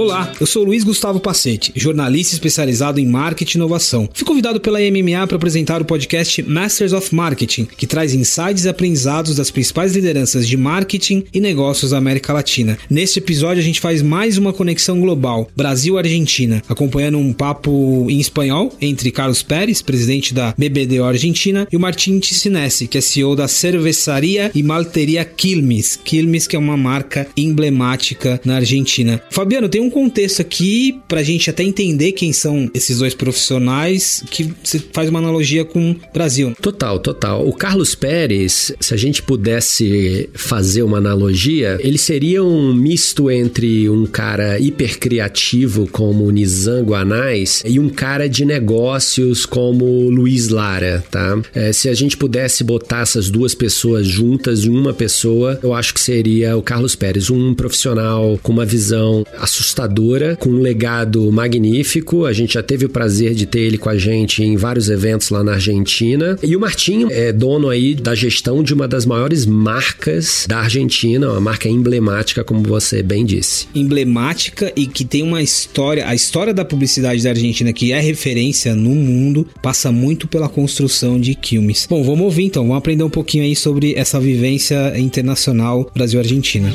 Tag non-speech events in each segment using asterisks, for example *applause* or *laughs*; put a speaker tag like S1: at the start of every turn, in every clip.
S1: Olá, eu sou Luiz Gustavo Pacete, jornalista especializado em marketing e inovação. Fui convidado pela MMA para apresentar o podcast Masters of Marketing, que traz insights e aprendizados das principais lideranças de marketing e negócios da América Latina. Neste episódio a gente faz mais uma conexão global, Brasil-Argentina, acompanhando um papo em espanhol entre Carlos Pérez, presidente da BBDO Argentina, e o Martin Ticinesi, que é CEO da cerveçaria e malteria Quilmes. Quilmes que é uma marca emblemática na Argentina. Fabiano, tem um um contexto aqui pra gente até entender quem são esses dois profissionais que se faz uma analogia com o Brasil.
S2: Total, total. O Carlos Pérez, se a gente pudesse fazer uma analogia, ele seria um misto entre um cara hipercriativo como o Nizam Guanais e um cara de negócios como o Luiz Lara, tá? É, se a gente pudesse botar essas duas pessoas juntas em uma pessoa, eu acho que seria o Carlos Pérez, um profissional com uma visão assustadora assustadora, com um legado magnífico. A gente já teve o prazer de ter ele com a gente em vários eventos lá na Argentina. E o Martinho é dono aí da gestão de uma das maiores marcas da Argentina, uma marca emblemática, como você bem disse.
S1: Emblemática e que tem uma história, a história da publicidade da Argentina, que é referência no mundo, passa muito pela construção de Quilmes. Bom, vamos ouvir então, vamos aprender um pouquinho aí sobre essa vivência internacional Brasil-Argentina.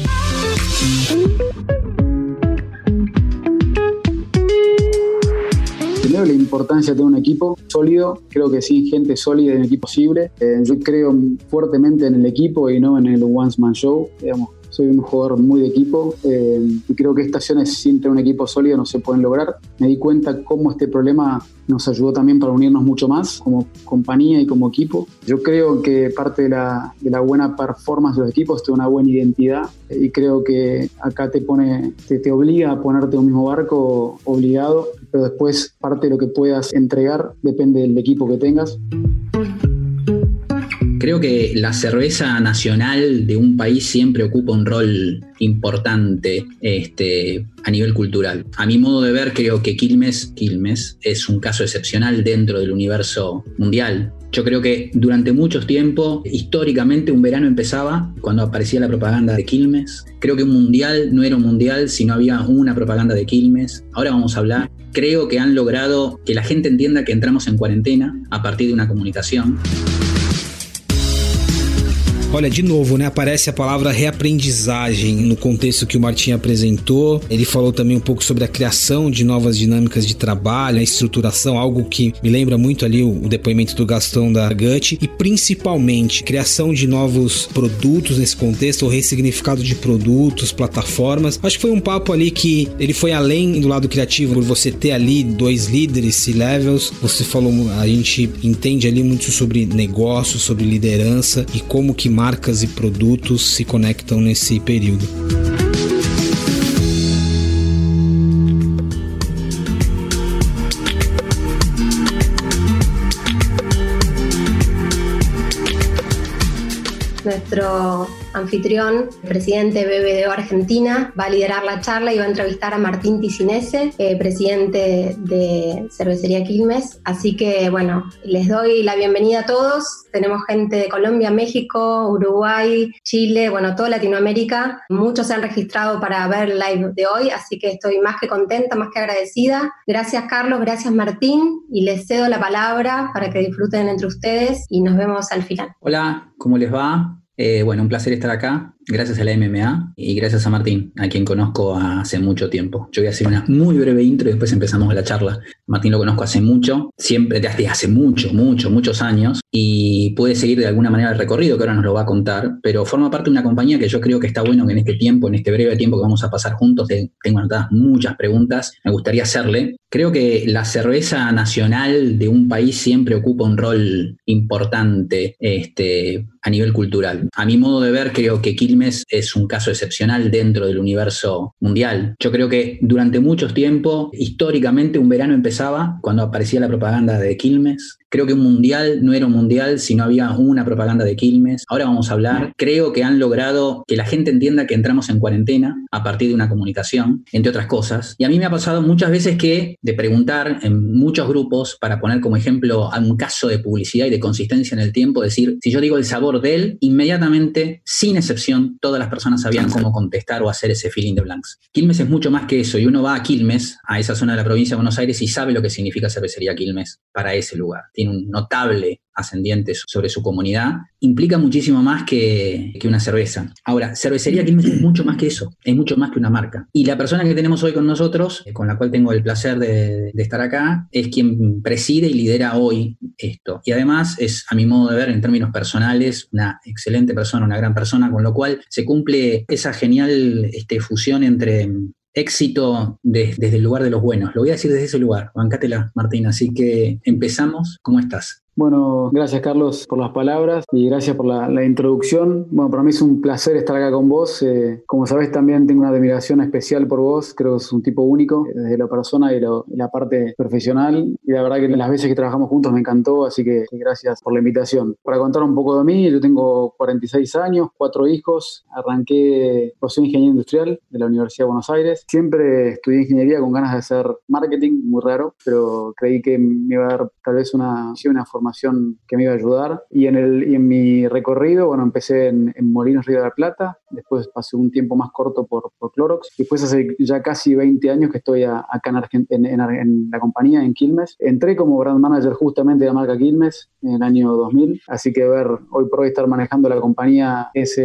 S3: La importancia de un equipo sólido. Creo que sin gente sólida es un equipo posible. Eh, yo creo fuertemente en el equipo y no en el one man show. Digamos, soy un jugador muy de equipo eh, y creo que estaciones tener un equipo sólido no se pueden lograr. Me di cuenta cómo este problema nos ayudó también para unirnos mucho más como compañía y como equipo. Yo creo que parte de la, de la buena performance de los equipos es una buena identidad y creo que acá te pone, te, te obliga a ponerte en un mismo barco obligado, pero después parte de lo que puedas entregar depende del equipo que tengas.
S4: Creo que la cerveza nacional de un país siempre ocupa un rol importante este, a nivel cultural. A mi modo de ver, creo que Quilmes, Quilmes es un caso excepcional dentro del universo mundial. Yo creo que durante mucho tiempo, históricamente, un verano empezaba cuando aparecía la propaganda de Quilmes. Creo que un mundial no era un mundial si no había una propaganda de Quilmes. Ahora vamos a hablar. Creo que han logrado que la gente entienda que entramos en cuarentena a partir de una comunicación.
S1: Olha, de novo, né? Aparece a palavra reaprendizagem no contexto que o Martim apresentou. Ele falou também um pouco sobre a criação de novas dinâmicas de trabalho, a estruturação, algo que me lembra muito ali o, depoimento do Gastão da Gut e principalmente criação de novos produtos nesse contexto, o ressignificado de produtos, plataformas. Acho que foi um papo ali que ele foi além do lado criativo, por você ter ali dois líderes, C-levels. Você falou, a gente entende ali muito sobre negócio, sobre liderança e como que marcas e produtos se conectam nesse período.
S5: Nuestro anfitrión, presidente BBDO Argentina, va a liderar la charla y va a entrevistar a Martín Ticinese, eh, presidente de Cervecería Quilmes. Así que, bueno, les doy la bienvenida a todos. Tenemos gente de Colombia, México, Uruguay, Chile, bueno, toda Latinoamérica. Muchos se han registrado para ver el live de hoy, así que estoy más que contenta, más que agradecida. Gracias, Carlos, gracias, Martín, y les cedo la palabra para que disfruten entre ustedes y nos vemos al final.
S4: Hola, ¿cómo les va? Eh, bueno, un placer estar acá gracias a la MMA y gracias a Martín, a quien conozco hace mucho tiempo. Yo voy a hacer una muy breve intro y después empezamos la charla. Martín lo conozco hace mucho, siempre desde hace mucho, mucho, muchos años y puede seguir de alguna manera el recorrido que ahora nos lo va a contar, pero forma parte de una compañía que yo creo que está bueno que en este tiempo, en este breve tiempo que vamos a pasar juntos, tengo anotadas muchas preguntas, me gustaría hacerle. Creo que la cerveza nacional de un país siempre ocupa un rol importante este, a nivel cultural. A mi modo de ver, creo que Quilmes Quilmes es un caso excepcional dentro del universo mundial. Yo creo que durante mucho tiempo, históricamente, un verano empezaba cuando aparecía la propaganda de Quilmes, Creo que un mundial no era un mundial si no había una propaganda de Quilmes. Ahora vamos a hablar. Creo que han logrado que la gente entienda que entramos en cuarentena a partir de una comunicación, entre otras cosas. Y a mí me ha pasado muchas veces que de preguntar en muchos grupos, para poner como ejemplo a un caso de publicidad y de consistencia en el tiempo, decir, si yo digo el sabor de él, inmediatamente, sin excepción, todas las personas sabían cómo contestar o hacer ese feeling de blanks. Quilmes es mucho más que eso y uno va a Quilmes, a esa zona de la provincia de Buenos Aires y sabe lo que significa cervecería Quilmes para ese lugar un notable ascendiente sobre su comunidad, implica muchísimo más que, una cerveza. Ahora, cervecería Quilmes es mucho más que eso, es mucho más que una marca. Y la persona que tenemos hoy con nosotros, eh, con la cual tengo el placer de, de, estar acá, es quien preside y lidera hoy esto. Y además es, a mi modo de ver, en términos personales, una excelente persona, una gran persona, con lo cual se cumple esa genial este, fusión entre éxito desde el lugar de los buenos. Lo voy a decir desde ese lugar. Bancátela, Martín. Así que empezamos. ¿Cómo estás?
S3: Bueno, gracias Carlos por las palabras y gracias por la, introducción. Bueno, para mí es un placer estar acá con vos. Eh, como sabés, también tengo una admiración especial por vos. Creo que es un tipo único, desde la persona y, la parte profesional. Y la verdad que las veces que trabajamos juntos me encantó, así que gracias por la invitación. Para contar un poco de mí, yo tengo 46 años, cuatro hijos. Arranqué, pues soy ingeniero industrial de la Universidad de Buenos Aires. Siempre estudié ingeniería con ganas de hacer marketing, muy raro, pero creí que me iba a dar tal vez una, una formación que me iba a ayudar. Y en, el, y en mi recorrido, bueno, empecé en, Molinos Río de la Plata, después pasé un tiempo más corto por, por Clorox, después hace ya casi 20 años que estoy acá en, en, la compañía, en Quilmes. Entré como brand manager justamente de la marca Quilmes en el año 2000, así que ver hoy por hoy estar manejando la compañía, es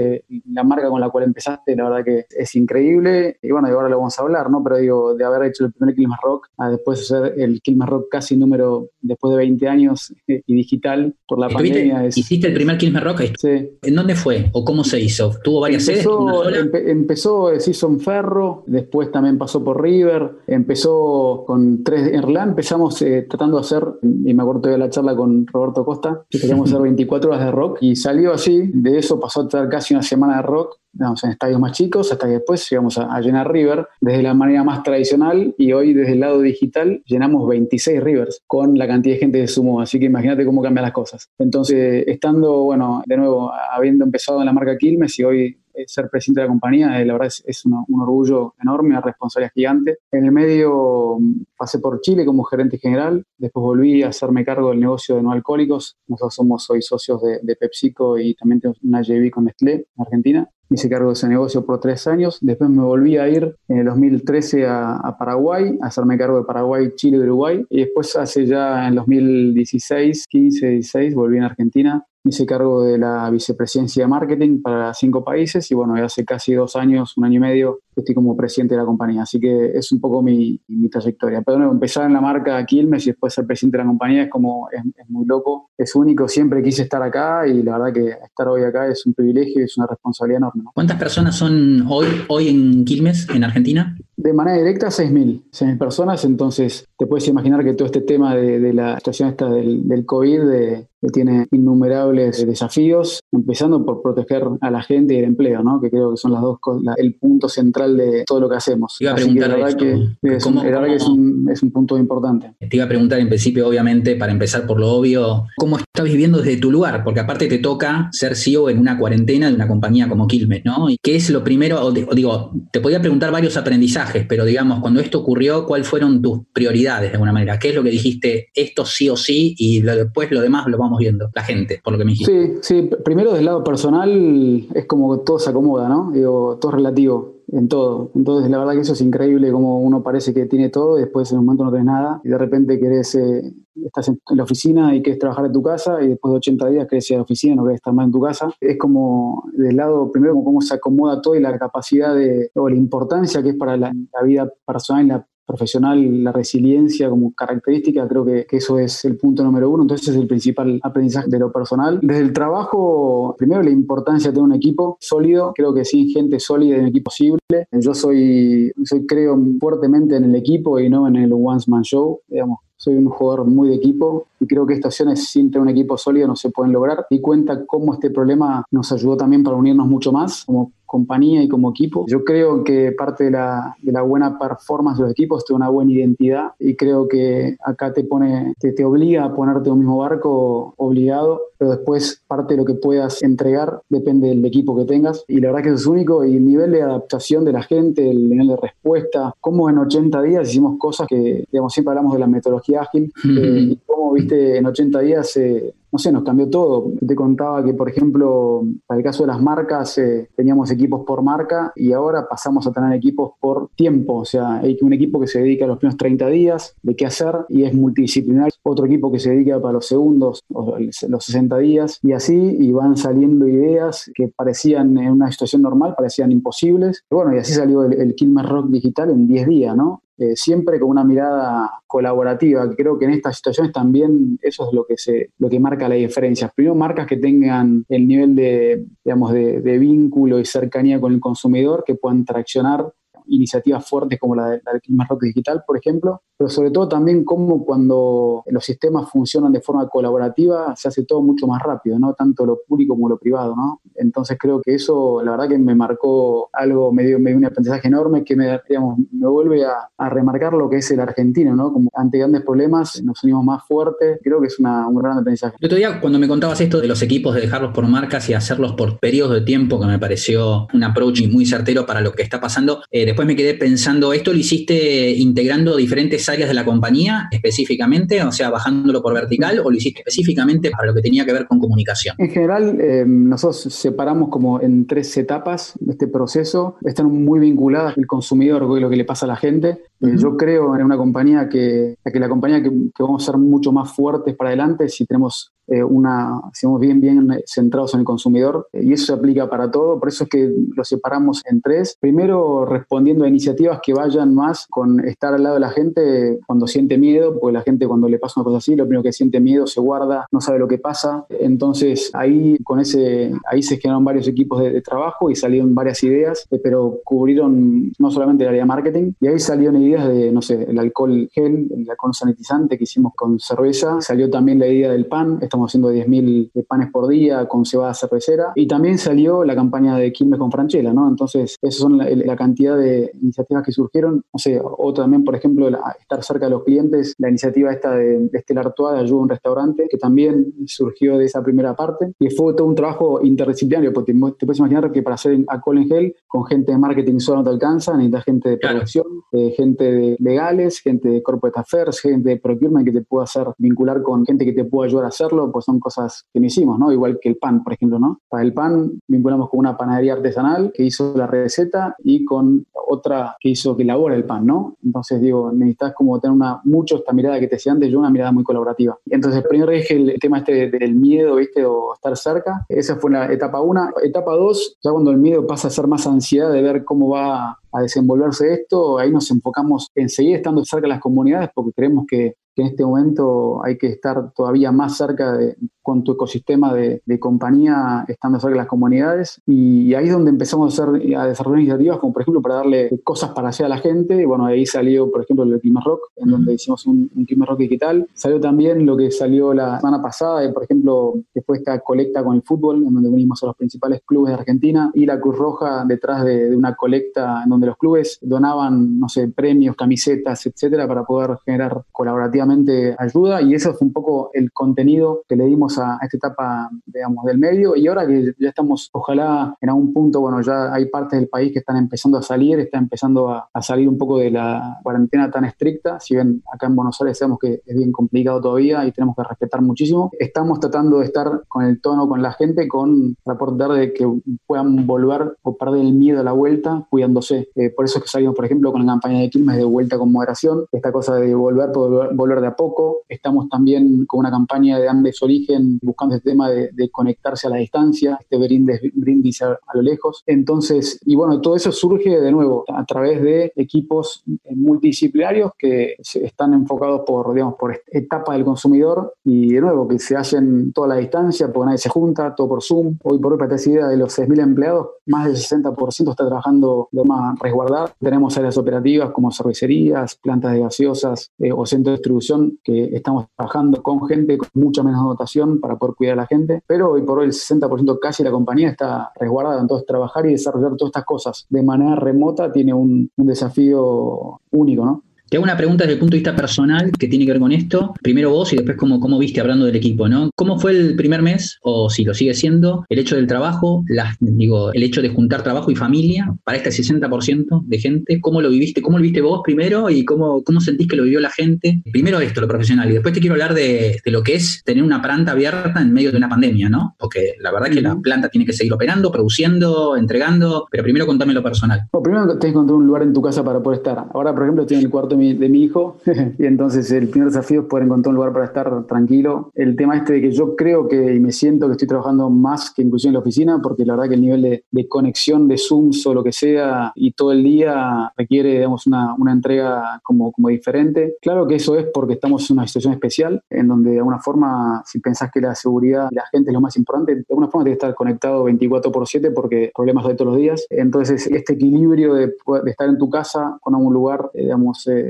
S3: la marca con la cual empezaste, la verdad que es increíble. Y bueno, y ahora lo vamos a hablar, ¿no? Pero digo, de haber hecho el primer Quilmes Rock a después hacer el Quilmes Rock casi número, después de 20 años, y digital por la pandemia.
S4: ¿Hiciste el primer Quilmes Rock?
S3: Sí.
S4: ¿En dónde fue o cómo se hizo? ¿Tuvo varias
S3: empezó, sedes? empezó, se hizo en Ferro, después también pasó por River, empezó con tres, en realidad empezamos eh, tratando de hacer, y me acuerdo de la charla con Roberto Costa, que queríamos hacer *laughs* 24 horas de rock y salió así, de eso pasó a estar casi una semana de rock en estadios más chicos, hasta que después llegamos a, llenar River desde la manera más tradicional y hoy desde el lado digital llenamos 26 Rivers con la cantidad de gente que sumó, así que imagínate cómo cambian las cosas. Entonces, estando, bueno, de nuevo, habiendo empezado en la marca Quilmes y hoy eh, ser presidente de la compañía, eh, la verdad es, un orgullo enorme, una responsabilidad gigante. En el medio mm, pasé por Chile como gerente general, después volví a hacerme cargo del negocio de no alcohólicos. Nosotros somos hoy socios de, de PepsiCo y también tenemos una JV con Nestlé en Argentina hice cargo de ese negocio por tres años. Después me volví a ir en el 2013 a, Paraguay, a hacerme cargo de Paraguay, Chile y Uruguay. Y después hace ya en 2016, 15, 16, volví a Argentina hice cargo de la vicepresidencia de marketing para cinco países y bueno, ya hace casi dos años, un año y medio, estoy como presidente de la compañía. Así que es un poco mi, trayectoria. Pero bueno, empezar en la marca Quilmes y después ser presidente de la compañía es como, es, muy loco, es único. Siempre quise estar acá y la verdad que estar hoy acá es un privilegio y es una responsabilidad enorme.
S4: ¿Cuántas personas son hoy, hoy en Quilmes, en Argentina?
S3: De manera directa, 6.000, 6.000 personas. Entonces, te puedes imaginar que todo este tema de, la situación esta del, del COVID, de, que tiene innumerables desafíos, empezando por proteger a la gente y el empleo, ¿no? que creo que son las dos cosas, el punto central de todo lo que hacemos.
S4: Iba a preguntar
S3: la verdad que, es, un, es, un, punto importante.
S4: Te iba a preguntar en principio, obviamente, para empezar por lo obvio, ¿cómo estás viviendo desde tu lugar? Porque aparte te toca ser CEO en una cuarentena de una compañía como Quilmes, ¿no? ¿Y qué es lo primero? O, digo, te podía preguntar varios aprendizajes, pero digamos, cuando esto ocurrió, ¿cuáles fueron tus prioridades de alguna manera? ¿Qué es lo que dijiste, esto sí o sí, y después lo demás lo vamos viendo, la gente, por lo que me dijiste.
S3: Sí, sí, primero desde el lado personal es como que todo se acomoda, ¿no? Digo, todo es relativo en todo. Entonces, la verdad que eso es increíble, como uno parece que tiene todo y después en un momento no tenés nada y de repente querés, eh, estás en, la oficina y querés trabajar en tu casa y después de 80 días querés ir a la oficina no querés estar más en tu casa. Es como, del lado, primero, como cómo se acomoda todo y la capacidad de, o la importancia que es para la, la vida personal y la profesional, la resiliencia como característica, creo que, eso es el punto número uno. Entonces es el principal aprendizaje de lo personal. Desde el trabajo, primero la importancia de tener un equipo sólido. Creo que sin gente sólida es un equipo posible. Yo soy, soy, creo fuertemente en el equipo y no en el one man show. Digamos, soy un jugador muy de equipo y creo que estas acciones sin tener un equipo sólido no se pueden lograr. Y cuenta cómo este problema nos ayudó también para unirnos mucho más, como compañía y como equipo. Yo creo que parte de la, de la buena performance de los equipos es una buena identidad y creo que acá te pone, te, te obliga a ponerte en un mismo barco obligado, pero después parte de lo que puedas entregar depende del equipo que tengas y la verdad que eso es único y el nivel de adaptación de la gente, el nivel de respuesta, como en 80 días hicimos cosas que, digamos, siempre hablamos de la metodología ágil eh, y cómo, viste, en 80 días eh, no sé, nos cambió todo. Te contaba que, por ejemplo, para el caso de las marcas, eh, teníamos equipos por marca y ahora pasamos a tener equipos por tiempo. O sea, hay un equipo que se dedica a los primeros 30 días de qué hacer y es multidisciplinar. Otro equipo que se dedica para los segundos, los 60 días y así, y van saliendo ideas que parecían en una situación normal, parecían imposibles. bueno, y así salió el, el Kilmer Rock digital en 10 días, ¿no? Eh, siempre con una mirada colaborativa. Creo que en estas situaciones también eso es lo que, se, lo que marca la diferencia. Primero, marcas que tengan el nivel de, digamos, de, de vínculo y cercanía con el consumidor, que puedan traccionar iniciativas fuertes como la, de, Clima Rock Digital, por ejemplo, pero sobre todo también cómo cuando los sistemas funcionan de forma colaborativa se hace todo mucho más rápido, ¿no? Tanto lo público como lo privado, ¿no? Entonces creo que eso, la verdad que me marcó algo, me dio, un aprendizaje enorme que me, digamos, me vuelve a, a, remarcar lo que es el argentino, ¿no? Como ante grandes problemas nos unimos más fuertes, creo que es una, un gran aprendizaje.
S4: El otro día cuando me contabas esto de los equipos, de dejarlos por marcas y hacerlos por periodos de tiempo, que me pareció un approach muy certero para lo que está pasando, eh, después me quedé pensando, ¿esto lo hiciste integrando diferentes áreas de la compañía específicamente, o sea, bajándolo por vertical, o lo hiciste específicamente para lo que tenía que ver con comunicación?
S3: En general, eh, nosotros separamos como en tres etapas este proceso. Están muy vinculadas el consumidor con lo que le pasa a la gente. Uh -huh. Yo creo en una compañía que, que la compañía que, que, vamos a ser mucho más fuertes para adelante si tenemos eh, una, sigamos bien, bien centrados en el consumidor eh, y eso se aplica para todo. Por eso es que lo separamos en tres. Primero, respondiendo a iniciativas que vayan más con estar al lado de la gente cuando siente miedo, porque la gente cuando le pasa una cosa así, lo primero que siente miedo se guarda, no sabe lo que pasa. Entonces ahí con ese, ahí se generaron varios equipos de, trabajo y salieron varias ideas, eh, pero cubrieron no solamente el área de marketing, y ahí salieron ideas de, no sé, el alcohol gel, el alcohol sanitizante que hicimos con cerveza, salió también la idea del pan, estamos haciendo 10.000 panes por día con cebada cervecera, y también salió la campaña de Quilmes con Franchella, ¿no? Entonces, esas son la, la, cantidad de iniciativas que surgieron, no sé, o también, por ejemplo, la, estar cerca de los clientes, la iniciativa esta de, de Estelar Artois de ayuda a un restaurante, que también surgió de esa primera parte, y fue todo un trabajo interdisciplinario, porque te, te puedes imaginar que para hacer alcohol en gel, con gente de marketing solo no te alcanza, necesitas gente de producción, claro. eh, gente de legales, gente de corporate affairs, gente de procurement que te pueda hacer vincular con gente que te pueda ayudar a hacerlo, pues son cosas que no hicimos, ¿no? Igual que el pan, por ejemplo, ¿no? Para el pan vinculamos con una panadería artesanal que hizo la receta y con otra que hizo, que elabora el pan, ¿no? Entonces, digo, necesitas como tener una, mucho esta mirada que te decía antes, yo una mirada muy colaborativa. Entonces, primero dije el tema este del miedo, ¿viste? O estar cerca. Esa fue la etapa una. Etapa dos, ya cuando el miedo pasa a ser más ansiedad de ver cómo va a desenvolverse esto, ahí nos enfocamos en seguir estando cerca de las comunidades porque creemos que, que en este momento hay que estar todavía más cerca de, con tu ecosistema de, de, compañía, estando cerca de las comunidades. Y, y, ahí es donde empezamos a, hacer, a desarrollar iniciativas, como por ejemplo para darle cosas para hacer a la gente. Y bueno, ahí salió, por ejemplo, el Clima Rock, en donde hicimos un, un Clima Rock digital. Salió también lo que salió la semana pasada, por ejemplo, que fue esta colecta con el fútbol, en donde unimos a los principales clubes de Argentina y la Cruz Roja detrás de, de una colecta en donde los clubes donaban, no sé, premios, camisetas, etcétera, para poder generar colaborativamente ayuda. Y eso fue un poco el contenido que le dimos a, esta etapa, digamos, del medio. Y ahora que ya estamos, ojalá en algún punto, bueno, ya hay partes del país que están empezando a salir, está empezando a, salir un poco de la cuarentena tan estricta. Si bien acá en Buenos Aires sabemos que es bien complicado todavía y tenemos que respetar muchísimo, estamos tratando de estar con el tono con la gente, con aportar de que puedan volver o perder el miedo a la vuelta cuidándose. Eh, por eso es que salimos, por ejemplo, con la campaña de Quilmes de vuelta con moderación, esta cosa de volver, volver de a poco. Estamos también con una campaña de Andes Origen buscando este tema de, conectarse a la distancia, este brindis, brindis a, a, lo lejos. Entonces, y bueno, todo eso surge de nuevo a través de equipos multidisciplinarios que están enfocados por, digamos, por etapa del consumidor y de nuevo que se hacen toda la distancia porque nadie se junta, todo por Zoom. Hoy por hoy, para esta idea de los 6.000 empleados, más del 60% está trabajando de más resguardar. Tenemos áreas operativas como cervecerías, plantas de gaseosas eh, o centros de distribución que estamos trabajando con gente con mucha menos dotación para poder cuidar a la gente, pero hoy por hoy el 60% casi de la compañía está resguardada, entonces trabajar y desarrollar todas estas cosas de manera remota tiene un desafío único, ¿no?
S4: Te hago una pregunta desde el punto de vista personal que tiene que ver con esto. Primero vos y después cómo, cómo viste hablando del equipo, ¿no? ¿Cómo fue el primer mes, o si lo sigue siendo, el hecho del trabajo, las, digo, el hecho de juntar trabajo y familia para este 60% de gente? ¿Cómo lo viviste? ¿Cómo lo viste vos primero y cómo, cómo sentís que lo vivió la gente? Primero esto, lo profesional, y después te quiero hablar de, de lo que es tener una planta abierta en medio de una pandemia, ¿no? Porque la verdad que la planta tiene que seguir operando, produciendo, entregando, pero primero contame lo personal.
S3: Bueno, primero tenés que encontrar un lugar en tu casa para poder estar. Ahora, por ejemplo, estoy en el cuarto de mi, hijo *laughs* y entonces el primer desafío es poder encontrar un lugar para estar tranquilo. El tema este de que yo creo que y me siento que estoy trabajando más que incluso en la oficina porque la verdad que el nivel de, de conexión de Zooms o lo que sea y todo el día requiere digamos, una, una entrega como, como diferente. Claro que eso es porque estamos en una situación especial en donde de alguna forma si pensás que la seguridad de la gente es lo más importante, de alguna forma tiene que estar conectado 24 por 7 porque problemas de todos los días. Entonces este equilibrio de, de estar en tu casa con algún lugar, eh, digamos, eh,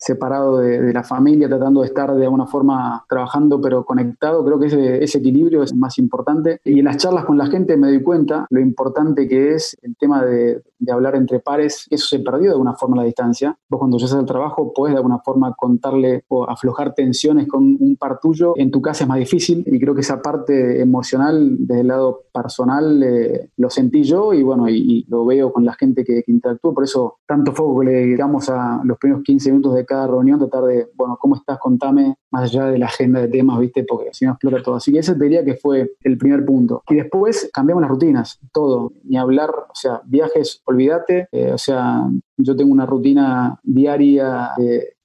S3: separado de, la familia, tratando de estar de alguna forma trabajando pero conectado. Creo que ese, ese, equilibrio es más importante. Y en las charlas con la gente me doy cuenta lo importante que es el tema de, de hablar entre pares. Eso se perdió de alguna forma la distancia. Vos cuando llegas al trabajo puedes de alguna forma contarle o aflojar tensiones con un par tuyo. En tu casa es más difícil y creo que esa parte emocional desde el lado personal eh, lo sentí yo y bueno, y, lo veo con la gente que, que. Por eso tanto foco que le damos a los primeros 15 minutos de cada reunión, tratar de, bueno, ¿cómo estás? Contame, más allá de la agenda de temas, ¿viste? Porque si no explota todo. Así que ese te diría que fue el primer punto. Y después cambiamos las rutinas, todo. Ni hablar, o sea, viajes, olvídate. Eh, o sea, yo tengo una rutina diaria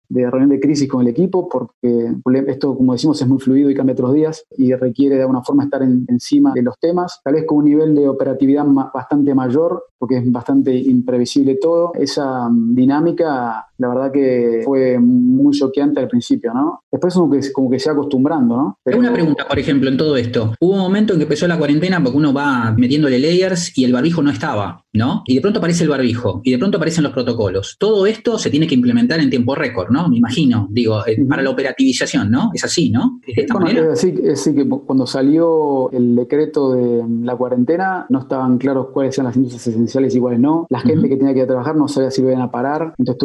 S3: de reunión de crisis con el equipo, porque esto, como decimos, es muy fluido y cambia todos los días y requiere de alguna forma estar encima de los temas, tal vez con un nivel de operatividad bastante mayor, porque es bastante imprevisible todo. Esa mm, dinámica, la verdad que fue muy choqueante al principio, ¿no? Después como que, como que se va acostumbrando, ¿no?
S4: Pero... Una pregunta, por ejemplo, en todo esto. Hubo un momento en que empezó la cuarentena porque uno va metiéndole layers y el barbijo no estaba, ¿no? Y de pronto aparece el barbijo y de pronto aparecen los protocolos. Todo esto se tiene que implementar en tiempo récord, ¿no? Me imagino, digo, eh, para la operativización, ¿no? Es así, ¿no?
S3: De esta manera. Es así, que cuando salió el decreto de la cuarentena no estaban claros cuáles eran las industrias esenciales y cuáles no. La gente que tenía que ir a trabajar no sabía si iban a parar, entonces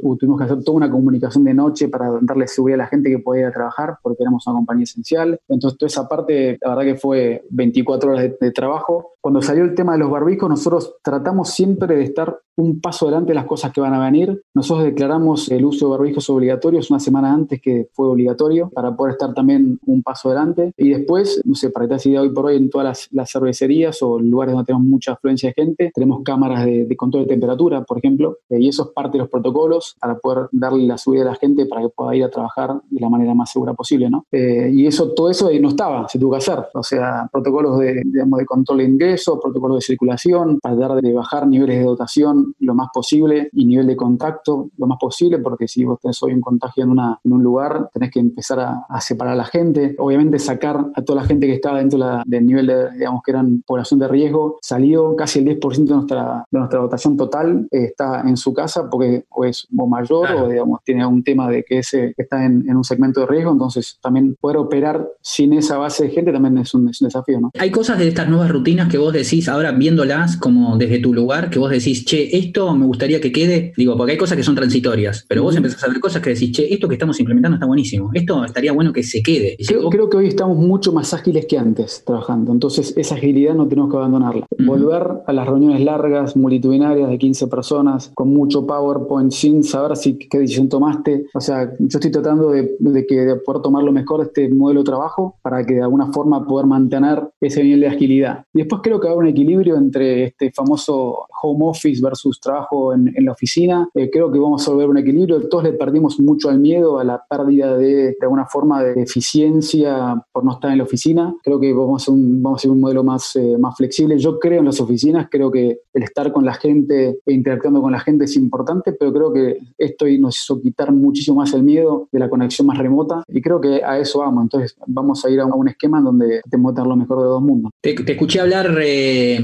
S3: tuvimos que hacer toda una comunicación de noche para darle seguridad a la gente que podía ir a trabajar porque éramos una compañía esencial. Entonces toda esa parte, la verdad que fue 24 horas de, de trabajo. Cuando salió el tema de los barbijos, nosotros tratamos siempre de estar un paso adelante de las cosas que van a venir. Nosotros declaramos el uso de barbijos obligatorios una semana antes que fue obligatorio para poder estar también un paso adelante. Y después, no sé, para que te hoy por hoy en todas las, cervecerías o lugares donde tenemos mucha afluencia de gente, tenemos cámaras de, control de temperatura, por ejemplo, eh, y eso es parte de los protocolos para poder darle la seguridad a la gente para que pueda ir a trabajar de la manera más segura posible, ¿no? Eh, y eso, todo eso no estaba, se tuvo que hacer. O sea, protocolos de, digamos, de control de ingreso, protocolos de circulación, para dar de bajar niveles de dotación lo más posible y nivel de contacto lo más posible, porque si vos tenés hoy un contagio en, una, en un lugar, tenés que empezar a, separar a la gente. Obviamente sacar a toda la gente que estaba dentro del nivel de, digamos, que eran población de riesgo, salió casi el 10% de nuestra, de nuestra dotación total, eh, está en su casa porque o es o mayor o digamos, tiene un tema de que ese está en, un segmento de riesgo, entonces también poder operar sin esa base de gente también es un, es un desafío. ¿no?
S4: Hay cosas de estas nuevas rutinas que vos decís, ahora viéndolas como desde tu lugar, que vos decís, che, esto me gustaría que quede, digo, porque hay cosas que son transitorias, pero vos empezás a ver cosas que decís, che, esto que estamos implementando está buenísimo, esto estaría bueno que se quede.
S3: Creo, que hoy estamos mucho más ágiles que antes trabajando, entonces esa agilidad no tenemos que abandonarla. Volver a las reuniones largas, multitudinarias de 15 personas, con mucho PowerPoint, sin saber si qué decisión tomaste. O sea, yo estoy tratando de, de que de poder tomar lo mejor de este modelo de trabajo para que de alguna forma poder mantener ese nivel de agilidad. Y después creo que va a haber un equilibrio entre este famoso home office versus trabajo en, la oficina. Eh, creo que vamos a volver un equilibrio. Todos le perdimos mucho al miedo, a la pérdida de, de alguna forma de eficiencia por no estar en la oficina. Creo que vamos a, un, vamos a un modelo más, eh, más flexible. Yo creo en las oficinas, creo que el estar con la gente e interactuando con la gente es importante, pero creo que esto nos hizo quitar muchísimo más el miedo de la conexión más remota y creo que a eso vamos. Entonces vamos a ir a un esquema donde que dar lo mejor de dos mundos.
S4: Te, te escuché hablar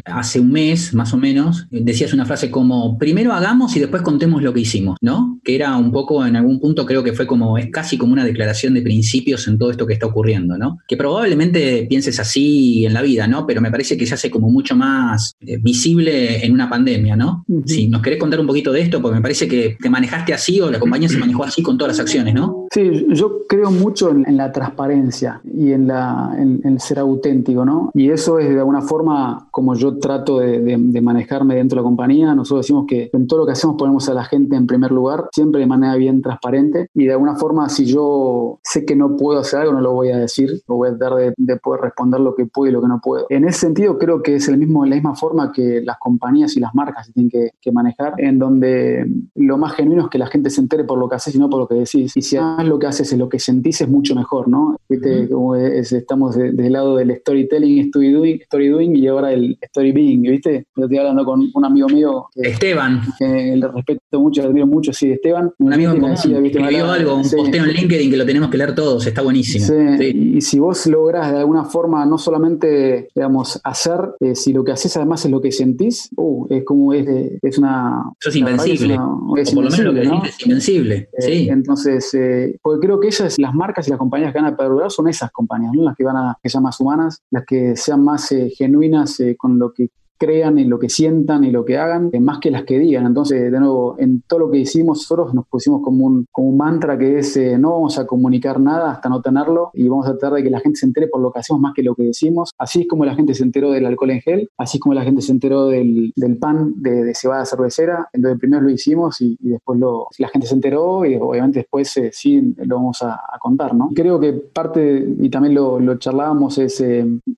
S4: hace un mes, más o menos, decías una frase como, primero hagamos y después contemos lo que hicimos, ¿no? Que era un poco, en algún punto creo que fue como, es casi como una declaración de principios en todo esto que está ocurriendo, ¿no? Que probablemente pienses así en la vida, ¿no? Pero me parece que se hace como mucho más eh, visible en una pandemia, ¿no? Si nos querés contar un poquito de esto, porque me parece que te manejaste así o la compañía se manejó así con todas las acciones, ¿no?
S3: Sí, yo creo mucho en, la transparencia y en, la, en, ser auténtico, ¿no? Y eso es de alguna forma como yo trato de, manejarme dentro de la compañía. Nosotros decimos que en todo lo que hacemos ponemos a la gente en primer lugar, siempre de manera bien transparente y de alguna forma si yo sé que no puedo hacer algo, no lo voy a decir, o voy a tratar de, poder responder lo que puedo y lo que no puedo. En ese sentido creo que es el mismo, la misma forma que las compañías y las marcas se tienen que, manejar, en donde lo más genuino es que la gente se entere por lo que haces y no por lo que decís. Y si lo que haces es lo que sentís, es mucho mejor, ¿no? Como estamos del lado del storytelling, story doing, story doing y ahora el story being, ¿viste? Yo estoy hablando con un amigo mío.
S4: Esteban.
S3: Que le respeto mucho, le admiro mucho, sí, Esteban.
S4: Un amigo que decía, ¿viste? algo, un posteo en LinkedIn que lo tenemos que leer todos, está buenísimo.
S3: Sí. Y si vos lográs de alguna forma no solamente, digamos, hacer, eh, si lo que haces además es lo que sentís, uh, es como es, es una...
S4: Eso es invencible. Es o por lo menos lo que ¿no? es invencible. Eh, sí.
S3: Entonces, eh, porque creo que ellas, las marcas y las compañías que van a perdurar son esas compañías, ¿no? las que van a, que sean más humanas, las que sean más genuinas con lo que crean en lo que sientan y lo que hagan, eh, más que las que digan. Entonces, de nuevo, en todo lo que hicimos nosotros nos pusimos como un, como un mantra que es eh, no vamos a comunicar nada hasta no tenerlo y vamos a tratar de que la gente se entere por lo que hacemos más que lo que decimos. Así es como la gente se enteró del alcohol en gel, así es como la gente se enteró del, del pan de, cebada cervecera. Entonces, primero lo hicimos y, después lo, la gente se enteró y obviamente después eh, sí lo vamos a, contar, ¿no? Creo que parte, y también lo, lo charlábamos, es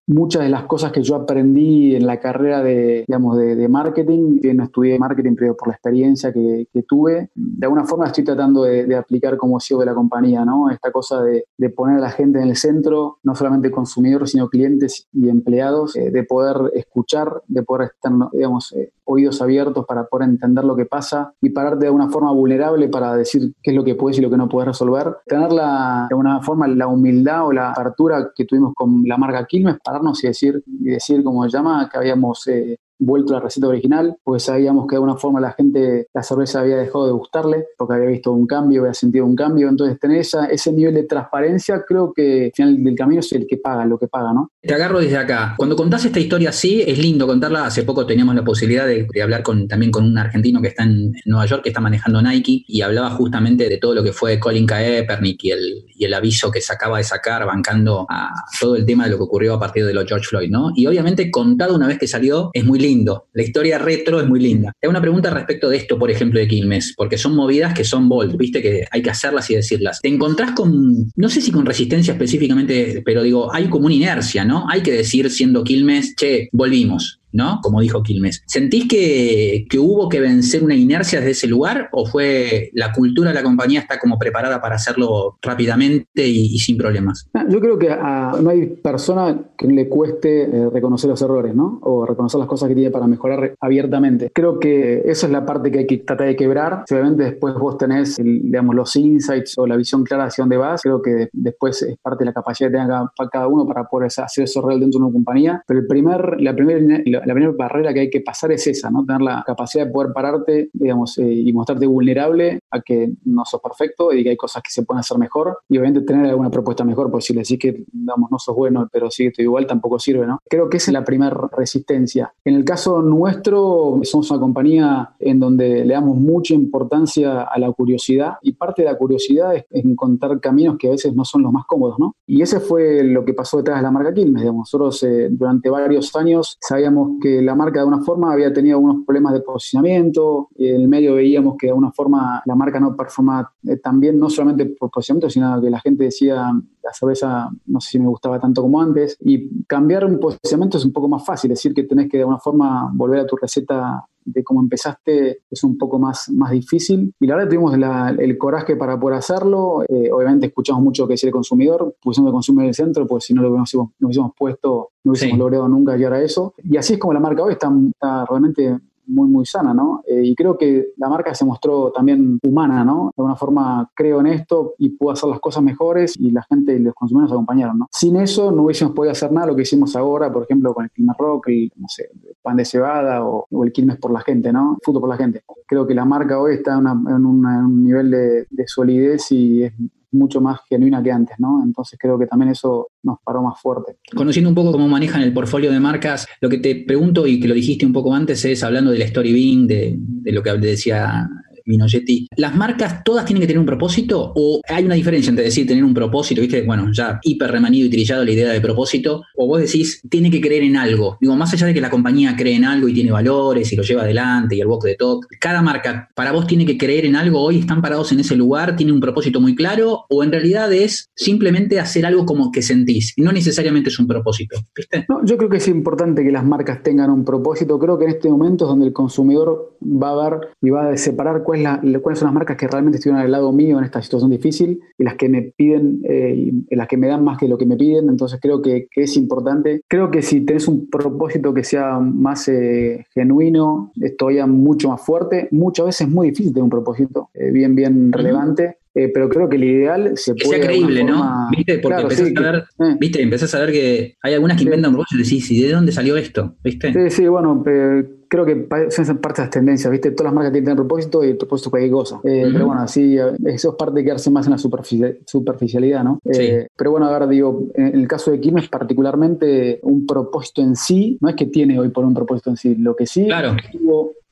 S3: muchas de las cosas que yo aprendí en la carrera de digamos, de, marketing. no estudié marketing, pero por la experiencia que, tuve, de alguna forma estoy tratando de, aplicar como CEO de la compañía, ¿no? Esta cosa de, poner a la gente en el centro, no solamente consumidores, sino clientes y empleados, eh, de poder escuchar, de poder estar, digamos, eh, oídos abiertos para poder entender lo que pasa y pararte de una forma vulnerable para decir qué es lo que puedes y lo que no puedes resolver. Tener la, de alguna forma la humildad o la apertura que tuvimos con la marca Quilmes, pararnos y decir, y decir como se llama, que habíamos eh, vuelto a la receta original, porque sabíamos que de alguna forma la gente, la cerveza había dejado de gustarle, porque había visto un cambio, había sentido un cambio. Entonces, tener esa, ese nivel de transparencia, creo que al final del camino es el que paga, lo que paga, ¿no?
S4: Te agarro desde acá. Cuando contás esta historia así, es lindo contarla. Hace poco teníamos la posibilidad de, hablar con, también con un argentino que está en, Nueva York, que está manejando Nike, y hablaba justamente de todo lo que fue Colin Kaepernick y el, y el aviso que se acaba de sacar, bancando a todo el tema de lo que ocurrió a partir de los George Floyd, ¿no? Y obviamente contado una vez que salió, es muy lindo. La historia retro es muy linda. Te una pregunta respecto de esto, por ejemplo, de Quilmes, porque son movidas que son bold, viste que hay que hacerlas y decirlas. Te encontrás con, no sé si con resistencia específicamente, pero digo, hay como una inercia, ¿no? Hay que decir, siendo Quilmes, che, volvimos. ¿No? Como dijo Quilmes. ¿Sentís que, hubo que vencer una inercia desde ese lugar o fue la cultura de la compañía está como preparada para hacerlo rápidamente y, sin problemas?
S3: Yo creo que no hay persona que le cueste eh, reconocer los errores, ¿no? O reconocer las cosas que tiene para mejorar abiertamente. Creo que esa es la parte que hay que tratar de quebrar. obviamente después vos tenés, digamos, los insights o la visión clara hacia dónde vas, creo que después es parte de la capacidad que tenga cada uno para poder hacer eso real dentro de una compañía. Pero el primer, la primera la primera barrera que hay que pasar es esa, ¿no? Tener la capacidad de poder pararte, digamos, eh, y mostrarte vulnerable a que no sos perfecto y que hay cosas que se pueden hacer mejor y obviamente tener alguna propuesta mejor, porque si le decís que, digamos, no sos bueno, pero sigue estoy igual, tampoco sirve, ¿no? Creo que esa es la primera resistencia. En el caso nuestro, somos una compañía en donde le damos mucha importancia a la curiosidad y parte de la curiosidad es encontrar caminos que a veces no son los más cómodos, ¿no? Y ese fue lo que pasó detrás de la marca Quilmes, digamos. Nosotros eh, durante varios años sabíamos que la marca de alguna forma había tenido algunos problemas de posicionamiento, en el medio veíamos que de alguna forma la marca no performaba eh, tan bien, no solamente por posicionamiento, sino que la gente decía, la cerveza no sé si me gustaba tanto como antes, y cambiar un posicionamiento es un poco más fácil, es decir, que tenés que de alguna forma volver a tu receta de cómo empezaste es un poco más, más difícil. Y la verdad tuvimos el coraje para poder hacerlo. Eh, obviamente escuchamos mucho lo que decía el consumidor, pusimos el consumidor en el centro, pues si no lo hubiésemos, nos hubiésemos puesto, no hubiésemos logrado nunca llegar a eso. Y así es como la marca hoy está, realmente muy, muy sana, ¿no? Eh, y creo que la marca se mostró también humana, ¿no? De alguna forma creo en esto y puedo hacer las cosas mejores y la gente y los consumidores acompañaron, ¿no? Sin eso no hubiésemos podido hacer nada lo que hicimos ahora, por ejemplo, con el Quilmes Rock, el, no sé, pan de cebada o, el Quilmes por la gente, ¿no? Fútbol por la gente. Creo que la marca hoy está en, un nivel de, de solidez y es mucho más genuina que antes, ¿no? Entonces creo que también eso nos paró más fuerte.
S4: Conociendo un poco cómo manejan el portfolio de marcas, lo que te pregunto y que lo dijiste un poco antes es hablando del story being, de, de lo que decía Minogetti, ¿las marcas todas tienen que tener un propósito o hay una diferencia entre decir tener un propósito, viste, bueno, ya hiper remanido y trillado la idea de propósito, o vos decís, tiene que creer en algo? Digo, más allá de que la compañía cree en algo y tiene valores y lo lleva adelante y el walk de talk, cada marca para vos tiene que creer en algo, hoy están parados en ese lugar, tiene un propósito muy claro, o en realidad es simplemente hacer algo como que sentís, no necesariamente es un propósito, ¿viste?
S3: No, yo creo que es importante que las marcas tengan un propósito, creo que en este momento es donde el consumidor va a ver y va a separar cuál cuáles son las marcas que realmente estuvieron al lado mío en esta situación difícil y las que me piden, eh, las que me dan más que lo que me piden. Entonces creo que, es importante. Creo que si tenés un propósito que sea más eh, genuino, es todavía mucho más fuerte. Muchas veces es muy difícil tener un propósito eh, bien, bien relevante. Pero creo que el ideal se
S4: que sea creíble, ¿no? ¿Viste? Porque empezás, a ver, ¿viste? empezás a ver que hay algunas que inventan propósitos y decís, ¿y de dónde salió esto? ¿Viste?
S3: Sí, sí, bueno, creo que son parte de las tendencias, ¿viste? Todas las marcas tienen propósito y el propósito cualquier cosa. Eh, pero bueno, sí, eso es parte de quedarse más en la superficialidad, ¿no? Eh, pero bueno, ahora digo, en el caso de Quilmes particularmente, un propósito en sí, no es que tiene hoy por un propósito en sí, lo que sí
S4: claro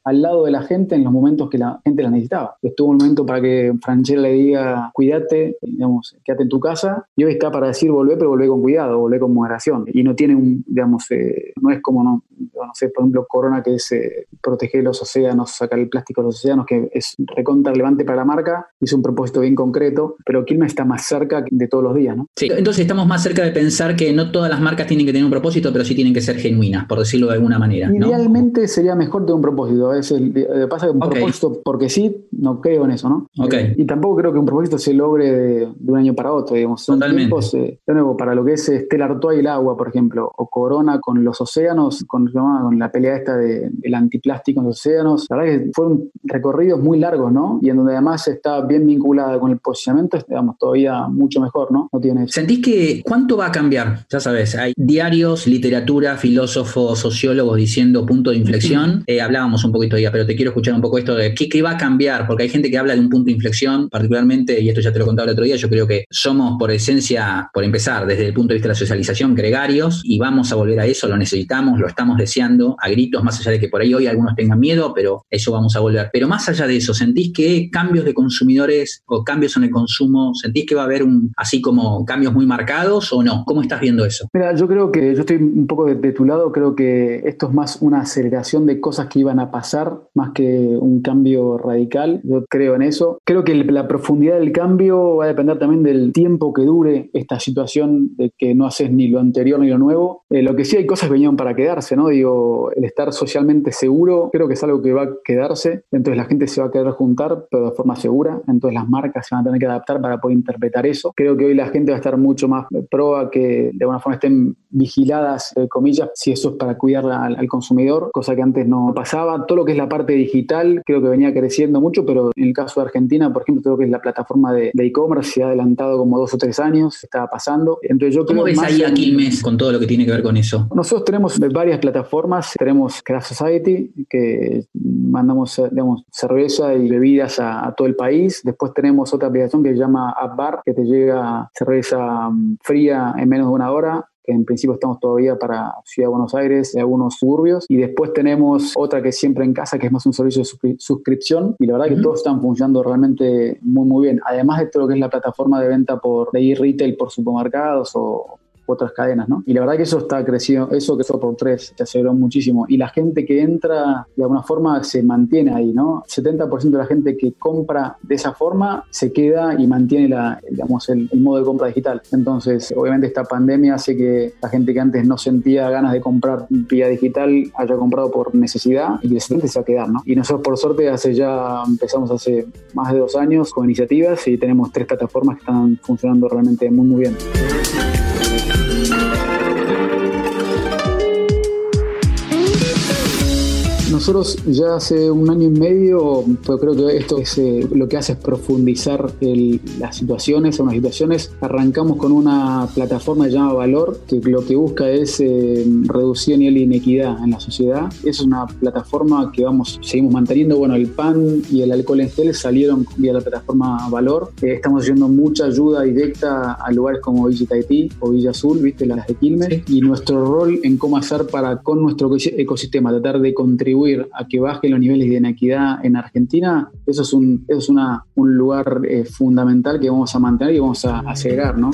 S3: al lado de la gente en los momentos que la gente la necesitaba. Estuvo un momento para que Franchella le diga, cuídate, digamos, quédate en tu casa, y hoy está para decir, volvé, pero volvé con cuidado, volvé con moderación. Y no tiene un, digamos, eh, no es como, no, no sé, por ejemplo, Corona, que es eh, proteger los océanos, sacar el plástico de los océanos, que es recontra relevante para la marca, es un propósito bien concreto, pero Quilmes está más cerca de todos los días, ¿no?
S4: Sí, entonces estamos más cerca de pensar que no todas las marcas tienen que tener un propósito, pero sí tienen que ser genuinas, por decirlo de alguna manera.
S3: Idealmente sería mejor tener un propósito es el, eh, pasa que un propósito, porque sí, no creo en eso, ¿no?
S4: Okay.
S3: y tampoco creo que un propósito se logre de, un año para otro, digamos. Son tiempos, eh, de nuevo, para lo que es Stella Artois y el agua, por ejemplo, o Corona con los océanos, con, con la pelea esta del de, antiplástico en los océanos. La verdad que fueron recorridos muy largos, ¿no? Y en donde además está bien vinculada con el posicionamiento, digamos, todavía mucho mejor, ¿no? No tiene
S4: ¿Sentís que cuánto va a cambiar? Ya sabes, hay diarios, literatura, filósofos, sociólogos diciendo punto de inflexión. *clears throat* Eh, hablábamos un poquito pero te quiero escuchar un poco esto de qué, va a cambiar, porque hay gente que habla de un punto de inflexión, particularmente, y esto ya te lo contaba el otro día, yo creo que somos por esencia, por empezar, desde el punto de vista de la socialización, gregarios, y vamos a volver a eso, lo necesitamos, lo estamos deseando a gritos, más allá de que por ahí hoy algunos tengan miedo, pero eso vamos a volver. Pero más allá de eso, ¿sentís que cambios de consumidores o cambios en el consumo, sentís que va a haber un, así como cambios muy marcados o no? ¿Cómo estás viendo eso?
S3: Mira, yo creo que yo estoy un poco de tu lado, creo que esto es más una aceleración de cosas que iban a pasar, más que un cambio radical. Yo creo en eso. Creo que la profundidad del cambio va a depender también del tiempo que dure esta situación de que no haces ni lo anterior ni lo nuevo. Eh, lo que sí hay cosas que para quedarse, ¿no? Digo, el estar socialmente seguro creo que es algo que va a quedarse. Entonces la gente se va a querer juntar, pero de forma segura. Entonces las marcas se van a tener que adaptar para poder interpretar eso. Creo que hoy la gente va a estar mucho más pro a que de alguna forma estén vigiladas, comillas, si eso es para cuidar al, al consumidor, cosa que antes no pasaba. Todo lo que es la parte digital, creo que venía creciendo mucho, pero en el caso de Argentina, por ejemplo, creo que es la plataforma de e-commerce se ha adelantado como dos o tres años, estaba pasando. Entonces yo
S4: ¿Cómo ves ahí a Quilmes con todo lo que tiene que ver con eso?
S3: Nosotros tenemos varias plataformas, tenemos Craft Society, que mandamos digamos, cerveza y bebidas a, todo el país. Después tenemos otra aplicación que se llama AppBar, que te llega cerveza mm, fría en menos de una hora que en principio estamos todavía para Ciudad de Buenos Aires y algunos suburbios. Y después tenemos otra que es siempre en casa, que es más un servicio de suscripción. Y la verdad que todos están funcionando realmente muy, muy bien. Además de todo lo que es la plataforma de venta por de e-retail por supermercados o, otras cadenas, ¿no? Y la verdad que eso está creciendo, eso que por tres, se aceleró muchísimo. Y la gente que entra, de alguna forma, se mantiene ahí, ¿no? 70% de la gente que compra de esa forma se queda y mantiene la, digamos, el, modo de compra digital. Entonces, obviamente esta pandemia hace que la gente que antes no sentía ganas de comprar vía digital haya comprado por necesidad y que se va a quedar, ¿no? Y nosotros, por suerte, hace ya, empezamos hace más de dos años con iniciativas y tenemos tres plataformas que están funcionando realmente muy, muy bien. Nosotros ya hace un año y medio, pues creo que esto es eh, lo que hace es profundizar las situaciones, unas situaciones. Arrancamos con una plataforma llamada Valor, que lo que busca es eh, reducir el nivel de inequidad en la sociedad. Es una plataforma que vamos, seguimos manteniendo. Bueno, el pan y el alcohol en gel salieron vía la plataforma Valor. Eh, estamos haciendo mucha ayuda directa a lugares como Villa Taití o Villa Azul, viste, las de Quilmes. Y nuestro rol en cómo hacer para con nuestro ecosistema tratar de contribuir a que bajen los niveles de inequidad en Argentina, eso es un, es una, un lugar eh, fundamental que vamos a mantener y vamos a, a seguir, ¿no?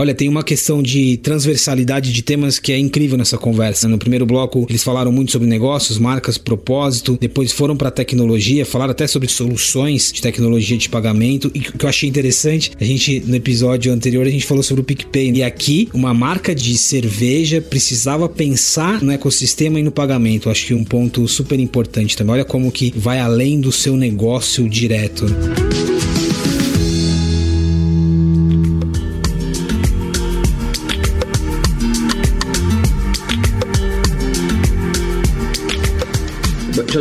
S1: Olha, tem uma questão de transversalidade de temas que é incrível nessa conversa. No primeiro bloco, eles falaram muito sobre negócios, marcas, propósito, depois foram para tecnologia, falaram até sobre soluções de tecnologia de pagamento. E o que eu achei interessante, a gente no episódio anterior a gente falou sobre o PicPay. E aqui, uma marca de cerveja precisava pensar no ecossistema e no pagamento. Acho que um ponto super importante também. Olha como que vai além do seu negócio direto.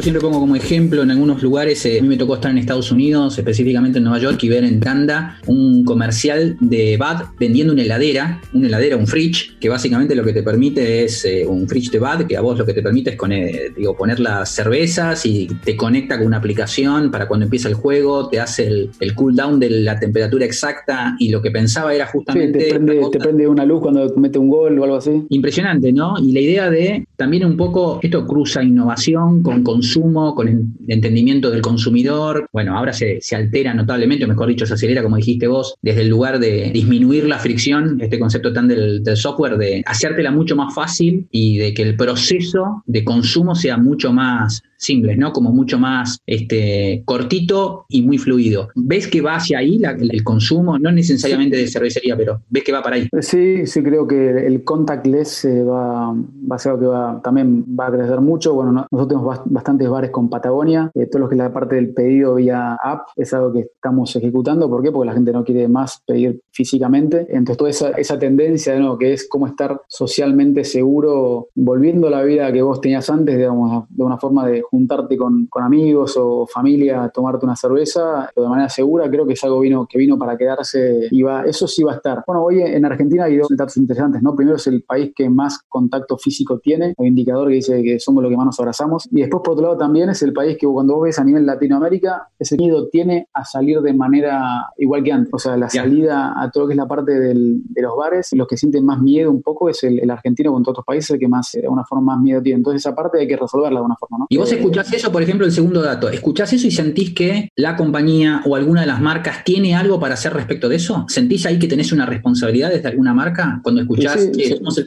S4: Siempre pongo como ejemplo en algunos lugares, eh, a mí me tocó estar en Estados Unidos, específicamente en Nueva York, y ver en Tanda un comercial de Bad vendiendo una heladera, una heladera, un fridge, que básicamente lo que te permite es eh, un fridge de Bad, que a vos lo que te permite es digo, poner las cervezas y te conecta con una aplicación para cuando empieza el juego, te hace el, el cool down de la temperatura exacta y lo que pensaba era justamente...
S3: te, prende, te prende una luz cuando mete un gol o algo así.
S4: Impresionante, ¿no? Y la idea de también un poco, esto cruza innovación con consumo, con el entendimiento del consumidor. Bueno, ahora se, altera notablemente, o mejor dicho, se acelera, como dijiste vos, desde el lugar de disminuir la fricción, este concepto tan del, software, de hacértela mucho más fácil y de que el proceso de consumo sea mucho más simple, ¿no? Como mucho más este, cortito y muy fluido. ¿Ves que va hacia ahí el, consumo? No necesariamente de cervecería, pero ¿ves que va para ahí?
S3: Sí, sí creo que el contactless eh, va, va a ser algo que va, también va a crecer mucho. Bueno, nosotros tenemos bastante bares con Patagonia. Eh, todo lo que es la parte del pedido vía app es algo que estamos ejecutando. ¿Por qué? Porque la gente no quiere más pedir físicamente. Entonces, toda esa, esa tendencia, ¿no? que es cómo estar socialmente seguro, volviendo a la vida que vos tenías antes, digamos, de una forma de juntarte con, con amigos o familia, tomarte una cerveza de manera segura, creo que es algo vino, que vino para quedarse y va, eso sí va a estar. Bueno, hoy en Argentina hay dos datos interesantes, ¿no? Primero es el país que más contacto físico tiene, un indicador que dice que somos los que más nos abrazamos. Y después, por otro lado, también es el país que cuando vos ves a nivel Latinoamérica, ese miedo tiene a salir de manera igual que antes. O sea, la salida a todo lo que es la parte de los bares, los que sienten más miedo un poco es el, argentino con todos otros países, el que más, de una forma, más miedo tiene. Entonces, esa parte hay que resolverla de alguna forma, ¿no?
S4: Y vos eh, escuchás eso, por ejemplo, el segundo dato, ¿escuchás eso y sentís que la compañía o alguna de las marcas tiene algo para hacer respecto de eso? ¿Sentís ahí que tenés una responsabilidad desde alguna marca cuando escuchás?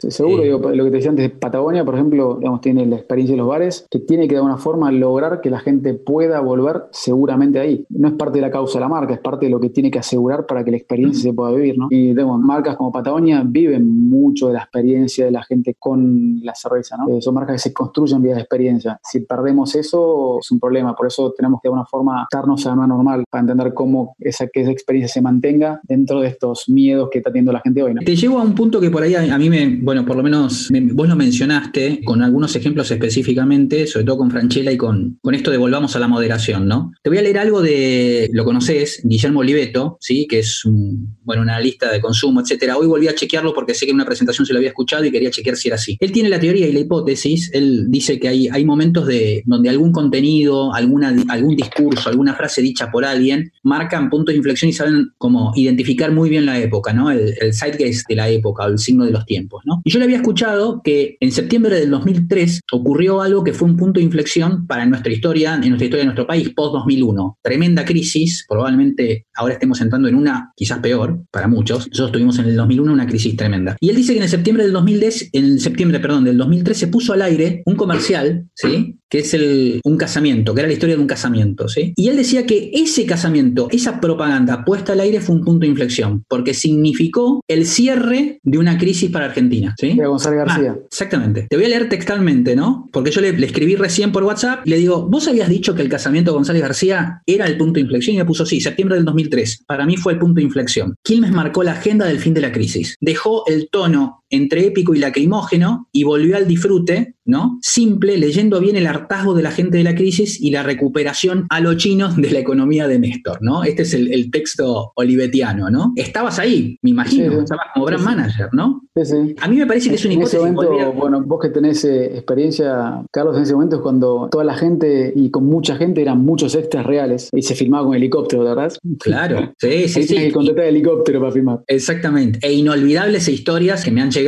S3: seguro, lo que te decía antes, Patagonia, por ejemplo, digamos, tiene la experiencia de los bares, que tiene que de alguna forma lograr que la gente pueda volver seguramente ahí. No es parte de la causa de la marca, es parte de lo que tiene que asegurar para que la experiencia se pueda vivir, ¿no? Y tenemos marcas como Patagonia viven mucho de la experiencia de la gente con la cerveza, ¿no? Eh, son marcas que se construyen vía de experiencia. Si perdemos eso, es un problema. Por eso tenemos que de alguna forma darnos a una normal para entender cómo esa, que esa experiencia se mantenga dentro de estos miedos que está teniendo la gente hoy.
S4: Te llevo a un punto que por ahí a, mí me, bueno, por lo menos vos lo mencionaste con algunos ejemplos específicamente, sobre todo con Franchella y con con, esto de volvamos a la moderación, ¿no? Te voy a leer algo de, lo conoces, Guillermo Oliveto, ¿sí? Que es un, bueno, una lista de consumo, etcétera. Hoy volví a chequearlo porque sé que en una presentación se lo había escuchado y quería chequear si era así. Él tiene la teoría y la hipótesis, él dice que hay, hay momentos de, donde algún contenido, alguna, algún discurso, alguna frase dicha por alguien, marcan puntos de inflexión y saben cómo identificar muy bien la época, ¿no? El, el zeitgeist de la época o el signo de los tiempos, ¿no? Y yo le había escuchado que en septiembre del 2003 ocurrió algo que fue un punto de inflexión para nuestra historia, en nuestra historia de nuestro país, post-2001. Tremenda crisis, probablemente ahora estemos entrando en una quizás peor para muchos. Nosotros tuvimos en el 2001 una crisis tremenda. Y él dice que en septiembre del 2010, en septiembre, perdón, del 2003 se puso al aire un comercial, ¿sí? que es el, un casamiento, que era la historia de un casamiento, ¿sí? Y él decía que ese casamiento, esa propaganda puesta al aire fue un punto de inflexión, porque significó el cierre de una crisis para Argentina, ¿sí?
S3: De González ah, García.
S4: exactamente. Te voy a leer textualmente, ¿no? Porque yo le, escribí recién por WhatsApp y le digo, ¿vos habías dicho que el casamiento de González García era el punto de inflexión? Y me puso, sí, septiembre del 2003. Para mí fue el punto de inflexión. Quilmes marcó la agenda del fin de la crisis. Dejó el tono entre épico y lacrimógeno y volvió al disfrute, ¿no? Simple, leyendo bien el hartazgo de la gente de la crisis y la recuperación a lo chino de la economía de Néstor, ¿no? Este es el, texto olivetiano, ¿no? Estabas ahí, me imagino, estabas como brand manager, ¿no?
S3: Sí, sí.
S4: A mí me parece que es una hipótesis.
S3: bueno, vos que tenés eh, experiencia, Carlos, en ese momento es cuando toda la gente y con mucha gente eran muchos extras reales y se filmaba con helicóptero, ¿verdad?
S4: Claro, sí, sí, sí.
S3: que contratar helicóptero para filmar.
S4: Exactamente. E inolvidables historias que me han llegado.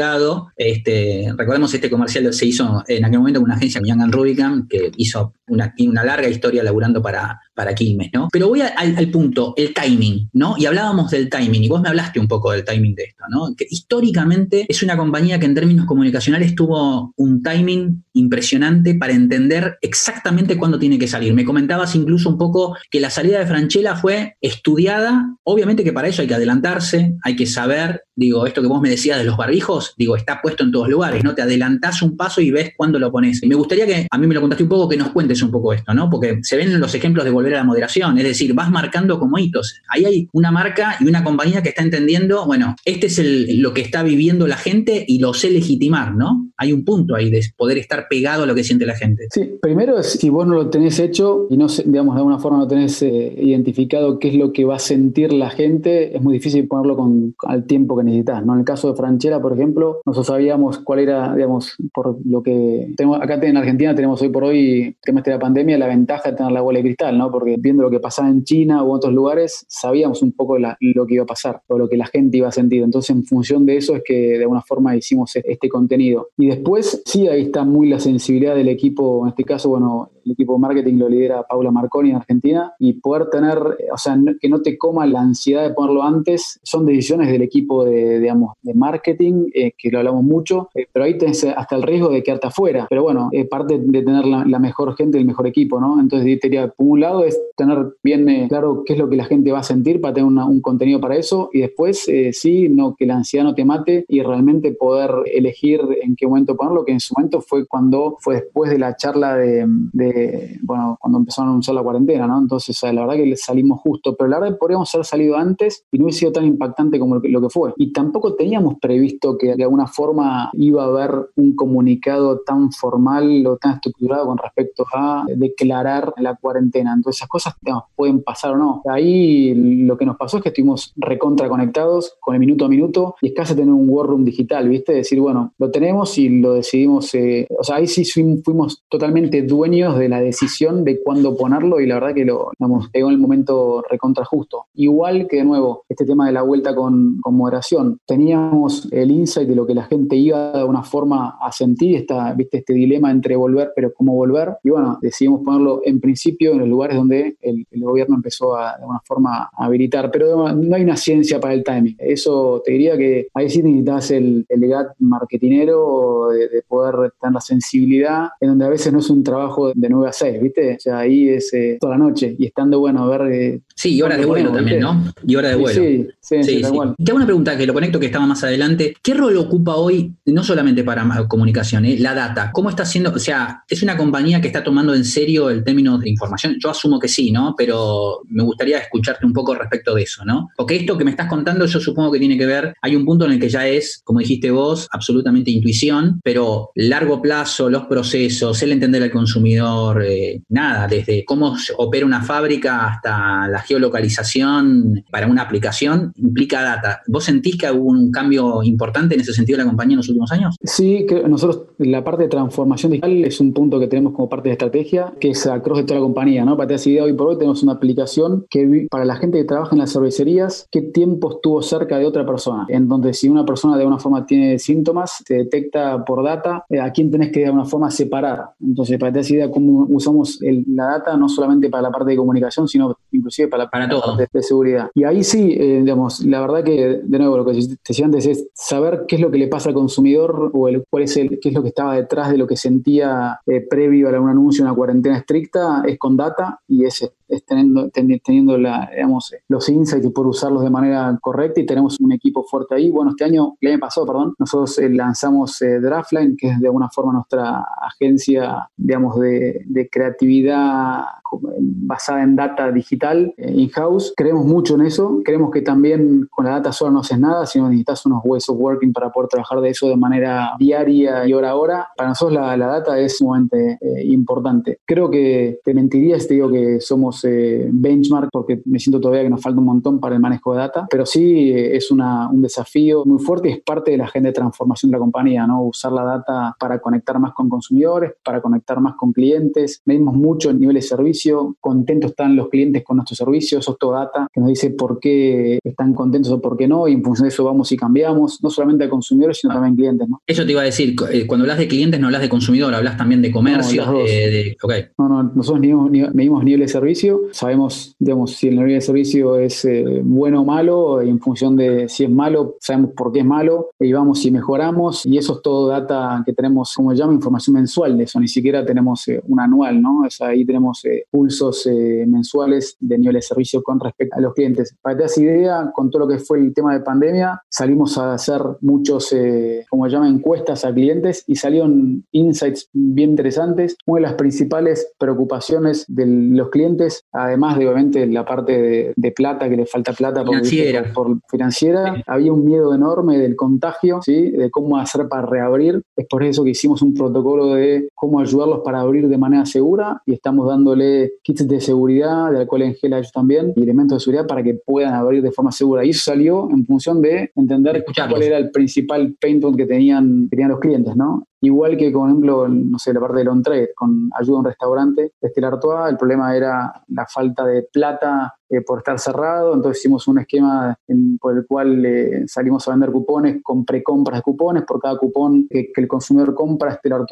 S4: Este, recordemos este comercial se hizo en aquel momento con una agencia, Young Rubicam, que hizo una, una larga historia laburando para, para Quilmes, ¿no? Pero voy al, punto, el timing, ¿no? Y hablábamos del timing, y vos me hablaste un poco del timing de esto, ¿no? Que históricamente es una compañía que en términos comunicacionales tuvo un timing impresionante para entender exactamente cuándo tiene que salir. Me comentabas incluso un poco que la salida de Franchella fue estudiada, obviamente que para eso hay que adelantarse, hay que saber, digo, esto que vos me decías de los barbijos, digo, está puesto en todos lugares, ¿no? Te adelantás un paso y ves cuándo lo pones. Y me gustaría que, a mí me lo contaste un poco, que nos cuentes un poco esto, ¿no? Porque se ven los ejemplos de volver la moderación, es decir, vas marcando como hitos. Ahí hay una marca y una compañía que está entendiendo, bueno, este es lo que está viviendo la gente y lo sé legitimar, ¿no? Hay un punto ahí de poder estar pegado a lo que siente la gente.
S3: Sí, primero si vos no lo tenés hecho y no, digamos, de alguna forma no tenés eh, identificado qué es lo que va a sentir la gente, es muy difícil ponerlo con, al tiempo que necesitas, ¿no? En el caso de Franchera, por ejemplo, nosotros sabíamos cuál era, digamos, por lo que tenemos, acá en Argentina tenemos hoy por hoy, tema de la pandemia, la ventaja de tener la bola de cristal, ¿no? Porque viendo lo que pasaba en China u otros lugares, sabíamos un poco lo que iba a pasar o lo que la gente iba a sentir. Entonces, en función de eso es que de alguna forma hicimos este contenido. Y después, sí, ahí está muy la sensibilidad del equipo, en este caso, bueno, el equipo de marketing lo lidera Paula Marconi en Argentina, y poder tener, o sea, que no te coma la ansiedad de ponerlo antes, son decisiones del equipo de, digamos, de marketing, eh, que lo hablamos mucho, eh, pero ahí tenés hasta el riesgo de quedarte afuera. Pero bueno, parte de tener la, mejor gente, el mejor equipo, ¿no? Entonces, diría, por un lado es tener bien eh, claro qué es lo que la gente va a sentir para tener un contenido para eso, y después, sí, no que la ansiedad no te mate y realmente poder elegir en qué momento ponerlo, que en su momento fue cuando fue después de la charla de bueno, cuando empezaron a anunciar la cuarentena, ¿no? Entonces, la verdad que salimos justo, pero la verdad que podríamos haber salido antes y no hubiese sido tan impactante como lo que, fue. Y tampoco teníamos previsto que de alguna forma iba a haber un comunicado tan formal o tan estructurado con respecto a declarar la cuarentena. Entonces, esas cosas pueden pasar o no. Ahí lo que nos pasó es que estuvimos recontra conectados con el minuto a minuto y es casi tener un war room digital, ¿viste? Decir, bueno, lo tenemos y lo decidimos. Eh, o sea, ahí sí fuimos totalmente dueños de la decisión de cuándo ponerlo y la verdad que lo digamos, pegó en el momento recontra justo. Igual que de nuevo, este tema de la vuelta con, moderación, teníamos el insight de lo que la gente iba de alguna forma a sentir, esta, ¿viste? este dilema entre volver, pero cómo volver. Y bueno, decidimos ponerlo en principio en los lugares donde el, gobierno empezó a, de alguna forma a habilitar. Pero no hay una ciencia para el timing. Eso te diría que ahí sí necesitas el, el legat marketinero de, poder tener la sensibilidad, en donde a veces no es un trabajo de 9 a 6, ¿viste? O sea, ahí es eh, toda la noche y estando bueno a ver.
S4: Eh, sí, y hora de vuelo también, ¿no? Y hora de vuelo.
S3: Sí, sí, sí. sí,
S4: Te hago una pregunta que lo conecto que estaba más adelante. ¿Qué rol ocupa hoy, no solamente para comunicación, eh, la data? ¿Cómo está haciendo? O sea, ¿es una compañía que está tomando en serio el término de información? Yo asumo que sí, ¿no? Pero me gustaría escucharte un poco respecto de eso, ¿no? Porque esto que me estás contando, yo supongo que tiene que ver, hay un punto en el que ya es, como dijiste vos, absolutamente intuición, pero largo plazo, los procesos, el entender al consumidor, eh, nada, desde cómo opera una fábrica hasta la geolocalización para una aplicación, implica data. ¿Vos sentís que hubo un cambio importante en ese sentido de la compañía en los últimos años?
S3: Sí, que nosotros la parte de transformación digital es un punto que tenemos como parte de estrategia, que es across de toda la compañía, ¿no? Para tener idea, hoy por hoy tenemos una aplicación que para la gente que trabaja en las cervecerías, qué tiempo estuvo cerca de otra persona. En donde si una persona de alguna forma tiene síntomas, se detecta por data eh, a quién tenés que de alguna forma separar. Entonces, para tener idea cómo usamos la data no solamente para la parte de comunicación, sino inclusive para,
S4: para
S3: la parte de seguridad. Y ahí sí, eh, digamos, la verdad que, de nuevo, lo que te decía antes es saber qué es lo que le pasa al consumidor o el, cuál es el, qué es lo que estaba detrás de lo que sentía eh, previo a un anuncio, una cuarentena estricta, es con data y es teniendo, teniendo la, digamos, los insights y por usarlos de manera correcta y tenemos un equipo fuerte ahí. Bueno, este año, el año pasado, perdón, nosotros eh, lanzamos Draftline, que es de alguna forma nuestra agencia, digamos, de, de creatividad basada en data digital eh, in-house. Creemos mucho en eso. Creemos que también con la data sola no haces nada, sino necesitas unos ways of working para poder trabajar de eso de manera diaria y hora a hora. Para nosotros la, data es sumamente eh, importante. Creo que te mentiría si te digo que somos eh, benchmark porque me siento todavía que nos falta un montón para el manejo de data, pero sí es una, un desafío muy fuerte y es parte de la agenda de transformación de la compañía, ¿no? Usar la data para conectar más con consumidores, para conectar más con clientes. Medimos mucho el nivel de servicio, contentos están los clientes con nuestros servicios, eso es todo data que nos dice por qué están contentos o por qué no, y en función de eso vamos y cambiamos, no solamente a consumidores, sino también clientes, ¿no?
S4: Eso te iba a decir, eh, cuando hablas de clientes no hablas de consumidor, hablas también de comercio,
S3: no,
S4: de,
S3: No, no, nosotros medimos, nivel de servicio, sabemos, digamos, si el nivel de servicio es eh, bueno o malo, y en función de si es malo, sabemos por qué es malo, y vamos y mejoramos, y eso es todo data que tenemos, como llama, información mensual de eso, ni siquiera tenemos eh, un anual, ¿no? Es ahí tenemos pulsos mensuales de nivel de servicio con respecto a los clientes. Para que te das idea, con todo lo que fue el tema de pandemia, salimos a hacer muchos, eh, como llama, encuestas a clientes y salieron insights bien interesantes. Una de las principales preocupaciones de los clientes, además de obviamente la parte de, plata, que le falta plata
S4: por financiera,
S3: por, financiera había un miedo enorme del contagio, ¿sí? de cómo hacer para reabrir. Es por eso que hicimos un protocolo de cómo ayudarlos para abrir de manera segura y estamos dándole kits de seguridad, de alcohol en gel a ellos también, y elementos de seguridad para que puedan abrir de forma segura. Y eso salió en función de entender cuál era el principal pain point que tenían, que tenían los clientes, ¿no? Igual que, por ejemplo, no sé, la parte del on-trade, con ayuda a un restaurante, Estelar Artois, el problema era la falta de plata eh, por estar cerrado, entonces hicimos un esquema por el cual eh, salimos a vender cupones con precompras de cupones, por cada cupón que, el consumidor compra, Estelar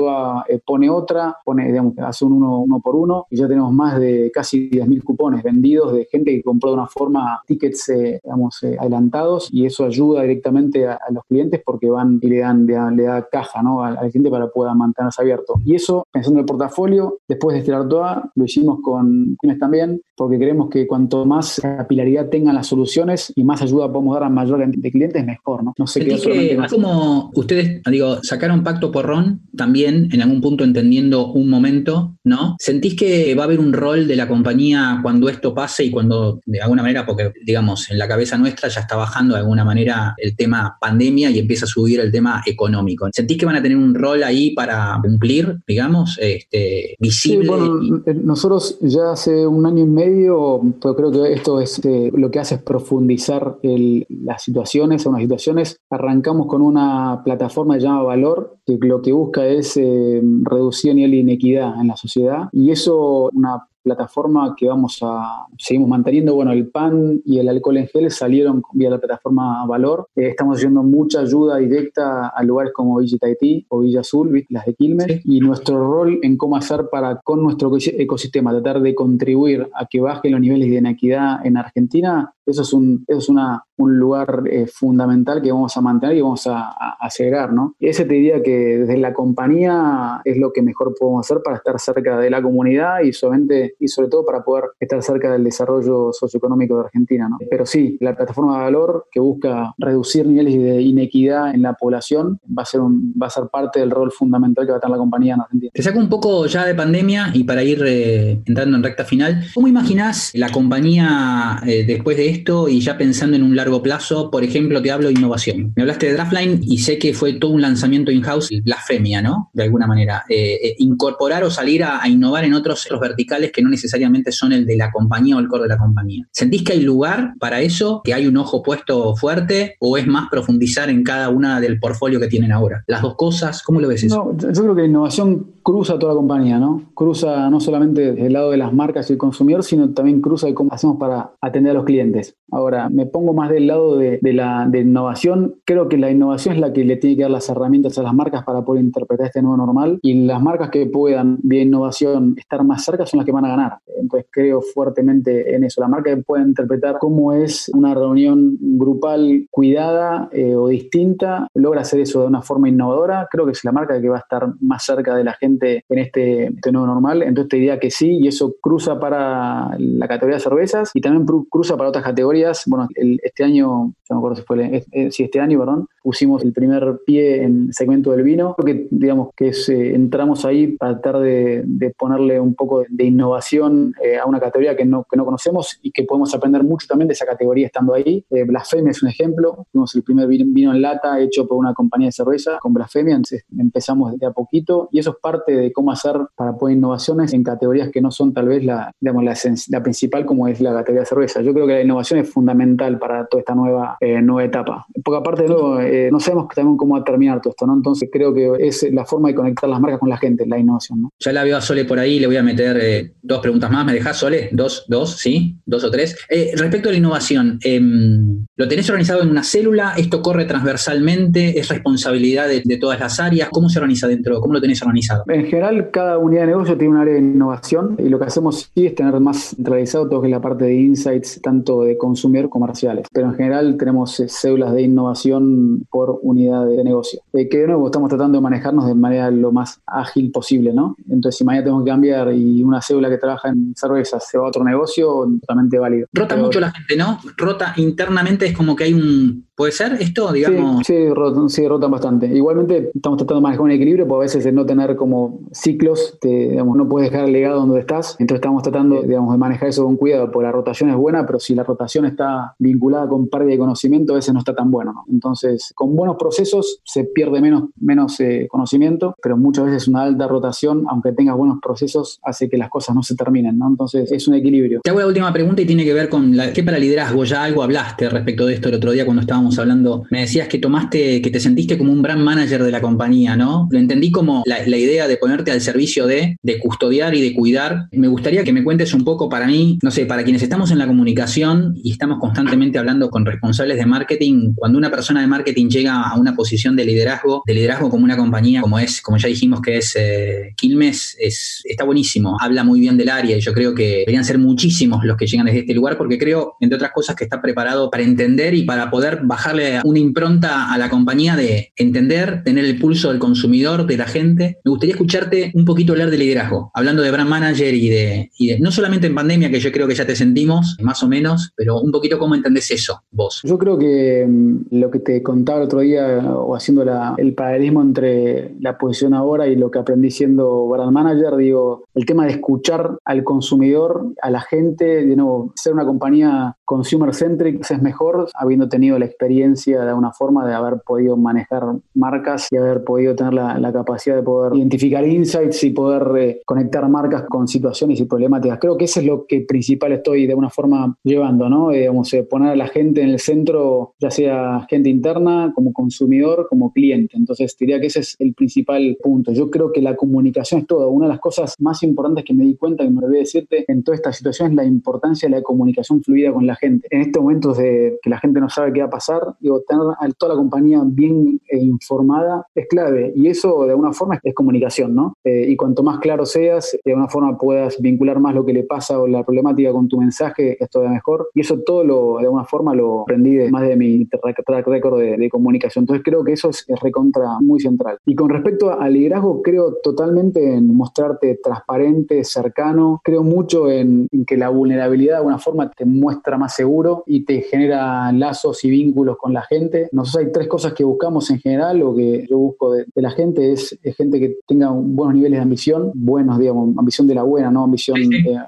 S3: eh, pone otra, pone, digamos, hace un uno, por uno, y ya tenemos más de casi 10.000 cupones vendidos de gente que compró de una forma tickets, digamos, adelantados, y eso ayuda directamente a, los clientes porque van y le dan, le, da caja, ¿no? Al, cliente para pueda mantenerse abierto. Y eso, pensando en el portafolio, después de Estelar lo hicimos con Quienes también, porque creemos que cuanto más capilaridad tengan las soluciones y más ayuda podemos dar a mayor cantidad de clientes, mejor, ¿no? No sé qué
S4: que, como ustedes, digo, sacaron pacto por Ron también, en algún punto entendiendo un momento, ¿no? ¿Sentís que va a haber un rol de la compañía cuando esto pase y cuando, de alguna manera, porque, digamos, en la cabeza nuestra ya está bajando de alguna manera el tema pandemia y empieza a subir el tema económico? ¿Sentís que van a tener un rol ahí para cumplir, digamos, este, visible?
S3: Sí, bueno, nosotros ya hace un año y medio, pero creo que esto es eh, lo que hace es profundizar las situaciones, unas situaciones. Arrancamos con una plataforma llamada Valor, que lo que busca es eh, reducir el nivel de inequidad en la sociedad. Y eso, una plataforma que vamos a seguimos manteniendo. Bueno, el pan y el alcohol en gel salieron vía la plataforma Valor. Eh, estamos haciendo mucha ayuda directa a lugares como Villa Tahití o Villa Azul, las de Quilmes, y nuestro rol en cómo hacer para con nuestro ecosistema tratar de contribuir a que bajen los niveles de inequidad en Argentina eso es un, eso es una, un lugar eh, fundamental que vamos a mantener y vamos a, a, ¿no? Y ese te diría que desde la compañía es lo que mejor podemos hacer para estar cerca de la comunidad y, y sobre todo para poder estar cerca del desarrollo socioeconómico de Argentina, ¿no? Pero sí, la plataforma de valor que busca reducir niveles de inequidad en la población va a ser, un, va a ser parte del rol fundamental que va a tener la compañía en Argentina.
S4: Te saco un poco ya de pandemia y para ir eh, entrando en recta final, ¿cómo imaginás la compañía eh, después de esto y ya pensando en un largo plazo, por ejemplo, te hablo de innovación. Me hablaste de Draftline y sé que fue todo un lanzamiento in-house, blasfemia, ¿no? De alguna manera. Eh, eh, incorporar o salir a, innovar en otros, verticales que no necesariamente son el de la compañía o el core de la compañía. ¿Sentís que hay lugar para eso? ¿Que hay un ojo puesto fuerte? ¿O es más profundizar en cada una del portfolio que tienen ahora? Las dos cosas, ¿cómo lo ves eso?
S3: No, yo creo que innovación cruza toda la compañía, ¿no? Cruza no solamente del lado de las marcas y el consumidor, sino también cruza de cómo hacemos para atender a los clientes. Ahora, me pongo más del lado de, la innovación. Creo que la innovación es la que le tiene que dar las herramientas a las marcas para poder interpretar este nuevo normal y las marcas que puedan, vía innovación, estar más cerca son las que van a ganar. Entonces creo fuertemente en eso. La marca que pueda interpretar cómo es una reunión grupal cuidada eh, o distinta, logra hacer eso de una forma innovadora. Creo que es la marca que va a estar más cerca de la gente en este, este nuevo normal. Entonces te diría que sí y eso cruza para la categoría de cervezas y también cruza para otras categorías bueno, este año no me acuerdo si fue si este año, perdón, pusimos el primer pie en el segmento del vino, que digamos que eh, entramos ahí para tratar de, ponerle un poco de innovación eh, a una categoría que no, que no conocemos y que podemos aprender mucho también de esa categoría estando ahí. Eh, Blasfemia es un ejemplo, fuimos el primer vino en lata hecho por una compañía de cerveza con Blasfemia, empezamos desde a poquito y eso es parte de cómo hacer para poner innovaciones en categorías que no son tal vez la, digamos, la, principal como es la categoría de cerveza. Yo creo que la innovación es fundamental para toda esta nueva, nueva etapa. Porque aparte de luego, no sabemos también cómo va a terminar todo esto, ¿no? Entonces creo que es la forma de conectar las marcas con la gente, la innovación, ¿no?
S4: Ya la veo a Sole por ahí, le voy a meter eh, dos preguntas más. ¿Me dejas, Sole? Dos, dos, sí, dos o tres. Eh, respecto a la innovación, em, ¿lo tenés organizado en una célula? ¿Esto corre transversalmente? ¿Es responsabilidad de, todas las áreas? ¿Cómo se organiza dentro? ¿Cómo lo tenés organizado?
S3: En general, cada unidad de negocio tiene un área de innovación y lo que hacemos sí es tener más centralizado todo que es la parte de insights, tanto de consumidor comerciales. Pero en general tenemos eh, células de innovación por unidad de negocio. que de nuevo estamos tratando de manejarnos de manera lo más ágil posible, ¿no? Entonces, si mañana tenemos que cambiar y una célula que trabaja en cervezas se va a otro negocio, totalmente válido.
S4: Rota mucho la gente, ¿no? Rota internamente, es como que hay un, ¿Puede ser esto, digamos?
S3: Sí, sí, rotan, bastante. Igualmente estamos tratando de manejar un equilibrio, porque a veces de no tener como ciclos, digamos, no puedes dejar el legado donde estás. Entonces estamos tratando digamos, de manejar eso con cuidado, porque la rotación es buena, pero si la rotación está vinculada con pérdida de conocimiento, a veces no está tan bueno. ¿no? Entonces, con buenos procesos se pierde menos, menos eh, conocimiento, pero muchas veces una alta rotación, aunque tengas buenos procesos, hace que las cosas no se terminen. ¿no? Entonces, es un equilibrio.
S4: Te hago la última pregunta y tiene que ver con la, qué para liderazgo. Ya algo hablaste respecto de esto el otro día cuando estábamos hablando, me decías que tomaste, que te sentiste como un brand manager de la compañía, ¿no? Lo entendí como la, idea de ponerte al servicio de, de custodiar y de cuidar. Me gustaría que me cuentes un poco para mí, no sé, para quienes estamos en la comunicación y estamos constantemente hablando con responsables de marketing, cuando una persona de marketing llega a una posición de liderazgo, de liderazgo como una compañía, como es, como ya dijimos que es eh, Quilmes, es, está buenísimo, habla muy bien del área y yo creo que deberían ser muchísimos los que llegan desde este lugar porque creo, entre otras cosas, que está preparado para entender y para poder bajarle una impronta a la compañía de entender, tener el pulso del consumidor, de la gente. Me gustaría escucharte un poquito hablar de liderazgo, hablando de brand manager y de, no solamente en pandemia, que yo creo que ya te sentimos, más o menos, pero un poquito cómo entendés eso, vos.
S3: Yo creo que mm, lo que te contaba el otro día, o haciendo el paralelismo entre la posición ahora y lo que aprendí siendo brand manager, digo, el tema de escuchar al consumidor, a la gente, de nuevo, ser una compañía consumer centric es mejor, habiendo tenido la experiencia de alguna forma de haber podido manejar marcas y haber podido tener la, capacidad de poder identificar insights y poder eh, conectar marcas con situaciones y problemáticas. Creo que eso es lo que principal estoy de alguna forma llevando, ¿no? Eh, eh, poner a la gente en el centro, ya sea gente interna, como consumidor, como cliente. Entonces, diría que ese es el principal punto. Yo creo que la comunicación es todo. Una de las cosas más importantes que me di cuenta, que me olvidé decirte en toda esta situación, es la importancia de la comunicación fluida con la gente. En estos momentos de que la gente no sabe qué va a pasar, digo, tener a toda la compañía bien eh, informada es clave. Y eso, de alguna forma, es comunicación, ¿no? Eh, y cuanto más claro seas, de alguna forma puedas vincular más lo que le pasa o la problemática con tu mensaje, es todavía mejor. Y eso todo, lo, de alguna forma, lo aprendí de, más de mi track record de, comunicación. Entonces, creo que eso es, recontra muy central. Y con respecto al liderazgo, creo totalmente en mostrarte transparente, cercano. Creo mucho en, que la vulnerabilidad, de alguna forma, te muestra más seguro y te genera lazos y vínculos con la gente. Nosotros hay tres cosas que buscamos en general, o que yo busco de, la gente es, gente que tenga buenos niveles de ambición, buenos, digamos, ambición de la buena, no ambición de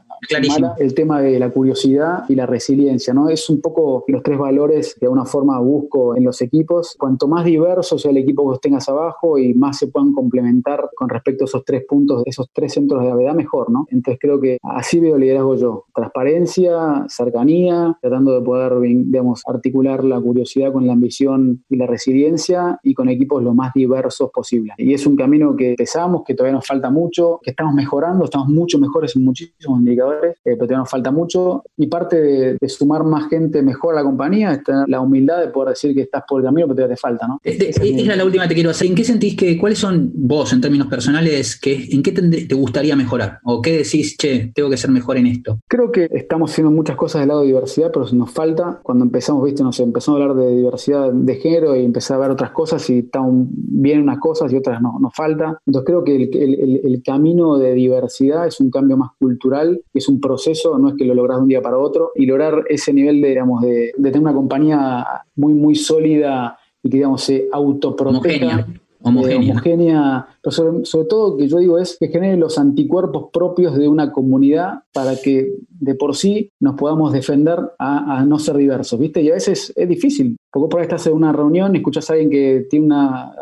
S3: el tema de la curiosidad y la resiliencia, ¿no? Es un poco los tres valores que de alguna forma busco en los equipos. Cuanto más diverso sea el equipo que tengas abajo y más se puedan complementar con respecto a esos tres puntos, esos tres centros de gravedad, mejor, ¿no? Entonces creo que así veo liderazgo yo. Transparencia, cercanía, tratando de poder, digamos, articular la curiosidad con la ambición y la resiliencia y con equipos lo más diversos posible. Y es un camino que empezamos, que todavía nos falta mucho, que estamos mejorando, estamos mucho mejores en muchísimos indicadores eh, pero todavía nos falta mucho. Y parte de, sumar más gente mejor a la compañía es tener la humildad de poder decir que estás por el camino, pero todavía te falta, ¿no?
S4: Este, es la última que te quiero hacer. ¿En qué sentís que, cuáles son vos, en términos personales, que, en qué te, gustaría mejorar? ¿O qué decís, che, tengo que ser mejor en esto?
S3: Creo que estamos haciendo muchas cosas del lado de diversidad, pero nos falta. Cuando empezamos, viste, nos empezó a hablar de diversidad de género y empecé a ver otras cosas y están bien unas cosas y otras no, nos falta. Entonces creo que el, camino de diversidad es un cambio más cultural, es un proceso, no es que lo logras de un día para otro, y lograr ese nivel de, digamos, de, tener una compañía muy, muy sólida y que, digamos, se autoproteja.
S4: Homogénea.
S3: homogénea pero sobre, todo que yo digo es que genere los anticuerpos propios de una comunidad para que de por sí nos podamos defender a, no ser diversos, ¿viste? Y a veces es difícil, porque por ahí estás en una reunión escuchas a alguien que tiene una,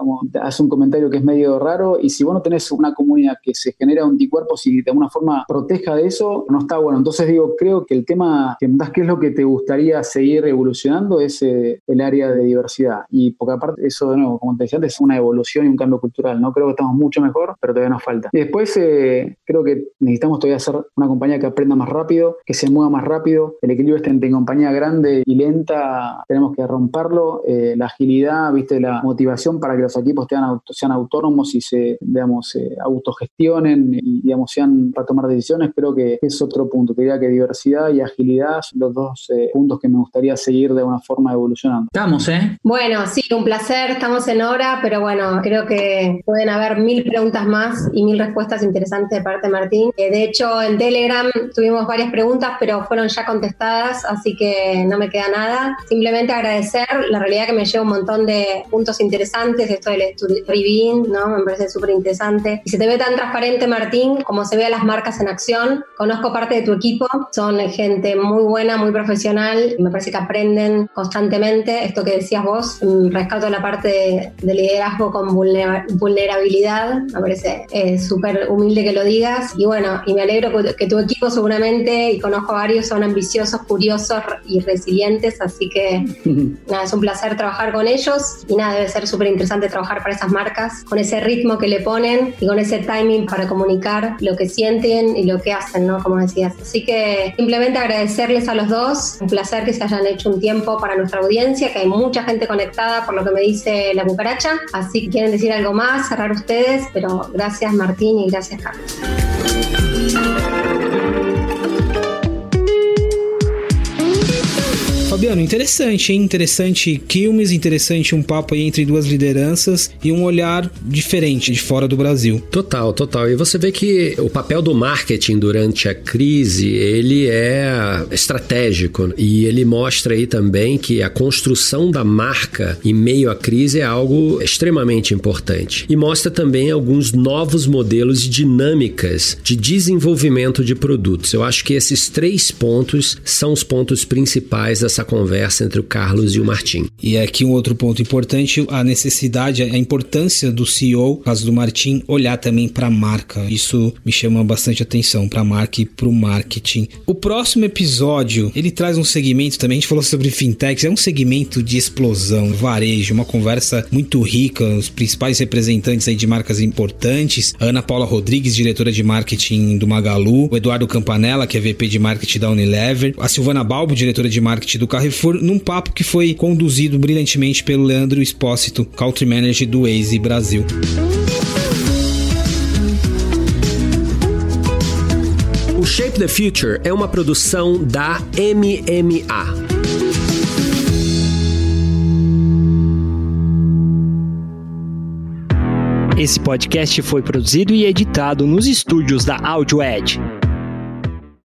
S3: hace un comentario que es medio raro y si vos no tenés una comunidad que se genera anticuerpos y de alguna forma proteja de eso, no está bueno. Entonces digo, creo que el tema que qué es lo que te gustaría seguir evolucionando es eh, el área de diversidad. Y porque aparte eso de nuevo, como te decía antes, es una evolución y un cambio cultural, ¿no? Creo que estamos mucho mejor, pero todavía nos falta. Y después eh, creo que necesitamos todavía ser una compañía que aprenda más rápido, que se mueva más rápido. El equilibrio este entre compañía grande y lenta tenemos que romperlo. Eh, la agilidad, viste, la motivación para que los equipos sean, sean autónomos y se, digamos, autogestionen y, digamos, sean para tomar decisiones, creo que es otro punto. Te diría que diversidad y agilidad son los dos eh, puntos que me gustaría seguir de una forma evolucionando.
S4: Estamos, ¿eh?
S5: Bueno, sí, un placer. Estamos en hora, pero bueno, creo que pueden haber mil preguntas más y mil respuestas interesantes de parte de Martín. Eh, de hecho, en Telegram tuvimos varias preguntas, pero fueron ya contestadas, así que no me queda nada. Simplemente agradecer, la realidad que me lleva un montón de puntos interesantes, esto del Story ¿no? Me parece súper interesante. Y se te ve tan transparente, Martín, como se ve a las marcas en acción. Conozco parte de tu equipo, son gente muy buena, muy profesional, me parece que aprenden constantemente. Esto que decías vos, mm, rescato la parte de, liderazgo con vulnerabilidad me parece eh, súper humilde que lo digas. Y bueno, y me alegro que tu equipo seguramente, y conozco a varios, son ambiciosos, curiosos y resilientes, así que *laughs* nada, es un placer trabajar con ellos y nada, debe ser súper interesante trabajar para esas marcas, con ese ritmo que le ponen y con ese timing para comunicar lo que sienten y lo que hacen, ¿no? Como decías. Así que simplemente agradecerles a los dos, un placer que se hayan hecho un tiempo para nuestra audiencia, que hay mucha gente conectada por lo que me dice la cucaracha, así que quieren decir algo más, cerrar ustedes pero gracias Martín y gracias Carlos.
S1: Fabiano, interessante, hein? Interessante Quilmes, interessante um papo aí entre duas lideranças e um olhar diferente de fora do Brasil.
S2: Total, total. E você vê que o papel do marketing durante a crise, ele é estratégico e ele mostra aí também que a construção da marca em meio à crise é algo extremamente importante. E mostra também alguns novos modelos e dinâmicas de desenvolvimento de produtos. Eu acho que esses três pontos são os pontos principais dessa essa conversa entre o Carlos e o Martim.
S1: E aqui um outro ponto importante, a necessidade, a importância do CEO, caso do Martim, olhar também para a marca. Isso me chama bastante atenção para a marca e para o marketing. O próximo episódio, ele traz um segmento também, a gente falou sobre fintechs, é um segmento de explosão, varejo, uma conversa muito rica, os principais representantes aí de marcas importantes, a Ana Paula Rodrigues, diretora de marketing do Magalu, o Eduardo Campanella, que é VP de marketing da Unilever, a Silvana Balbo, diretora de marketing do Carrefour num papo que foi conduzido brilhantemente pelo Leandro Espósito, Country Manager do Waze Brasil.
S2: O Shape the Future é uma produção da MMA.
S6: Esse podcast foi produzido e editado nos estúdios da AudioEd.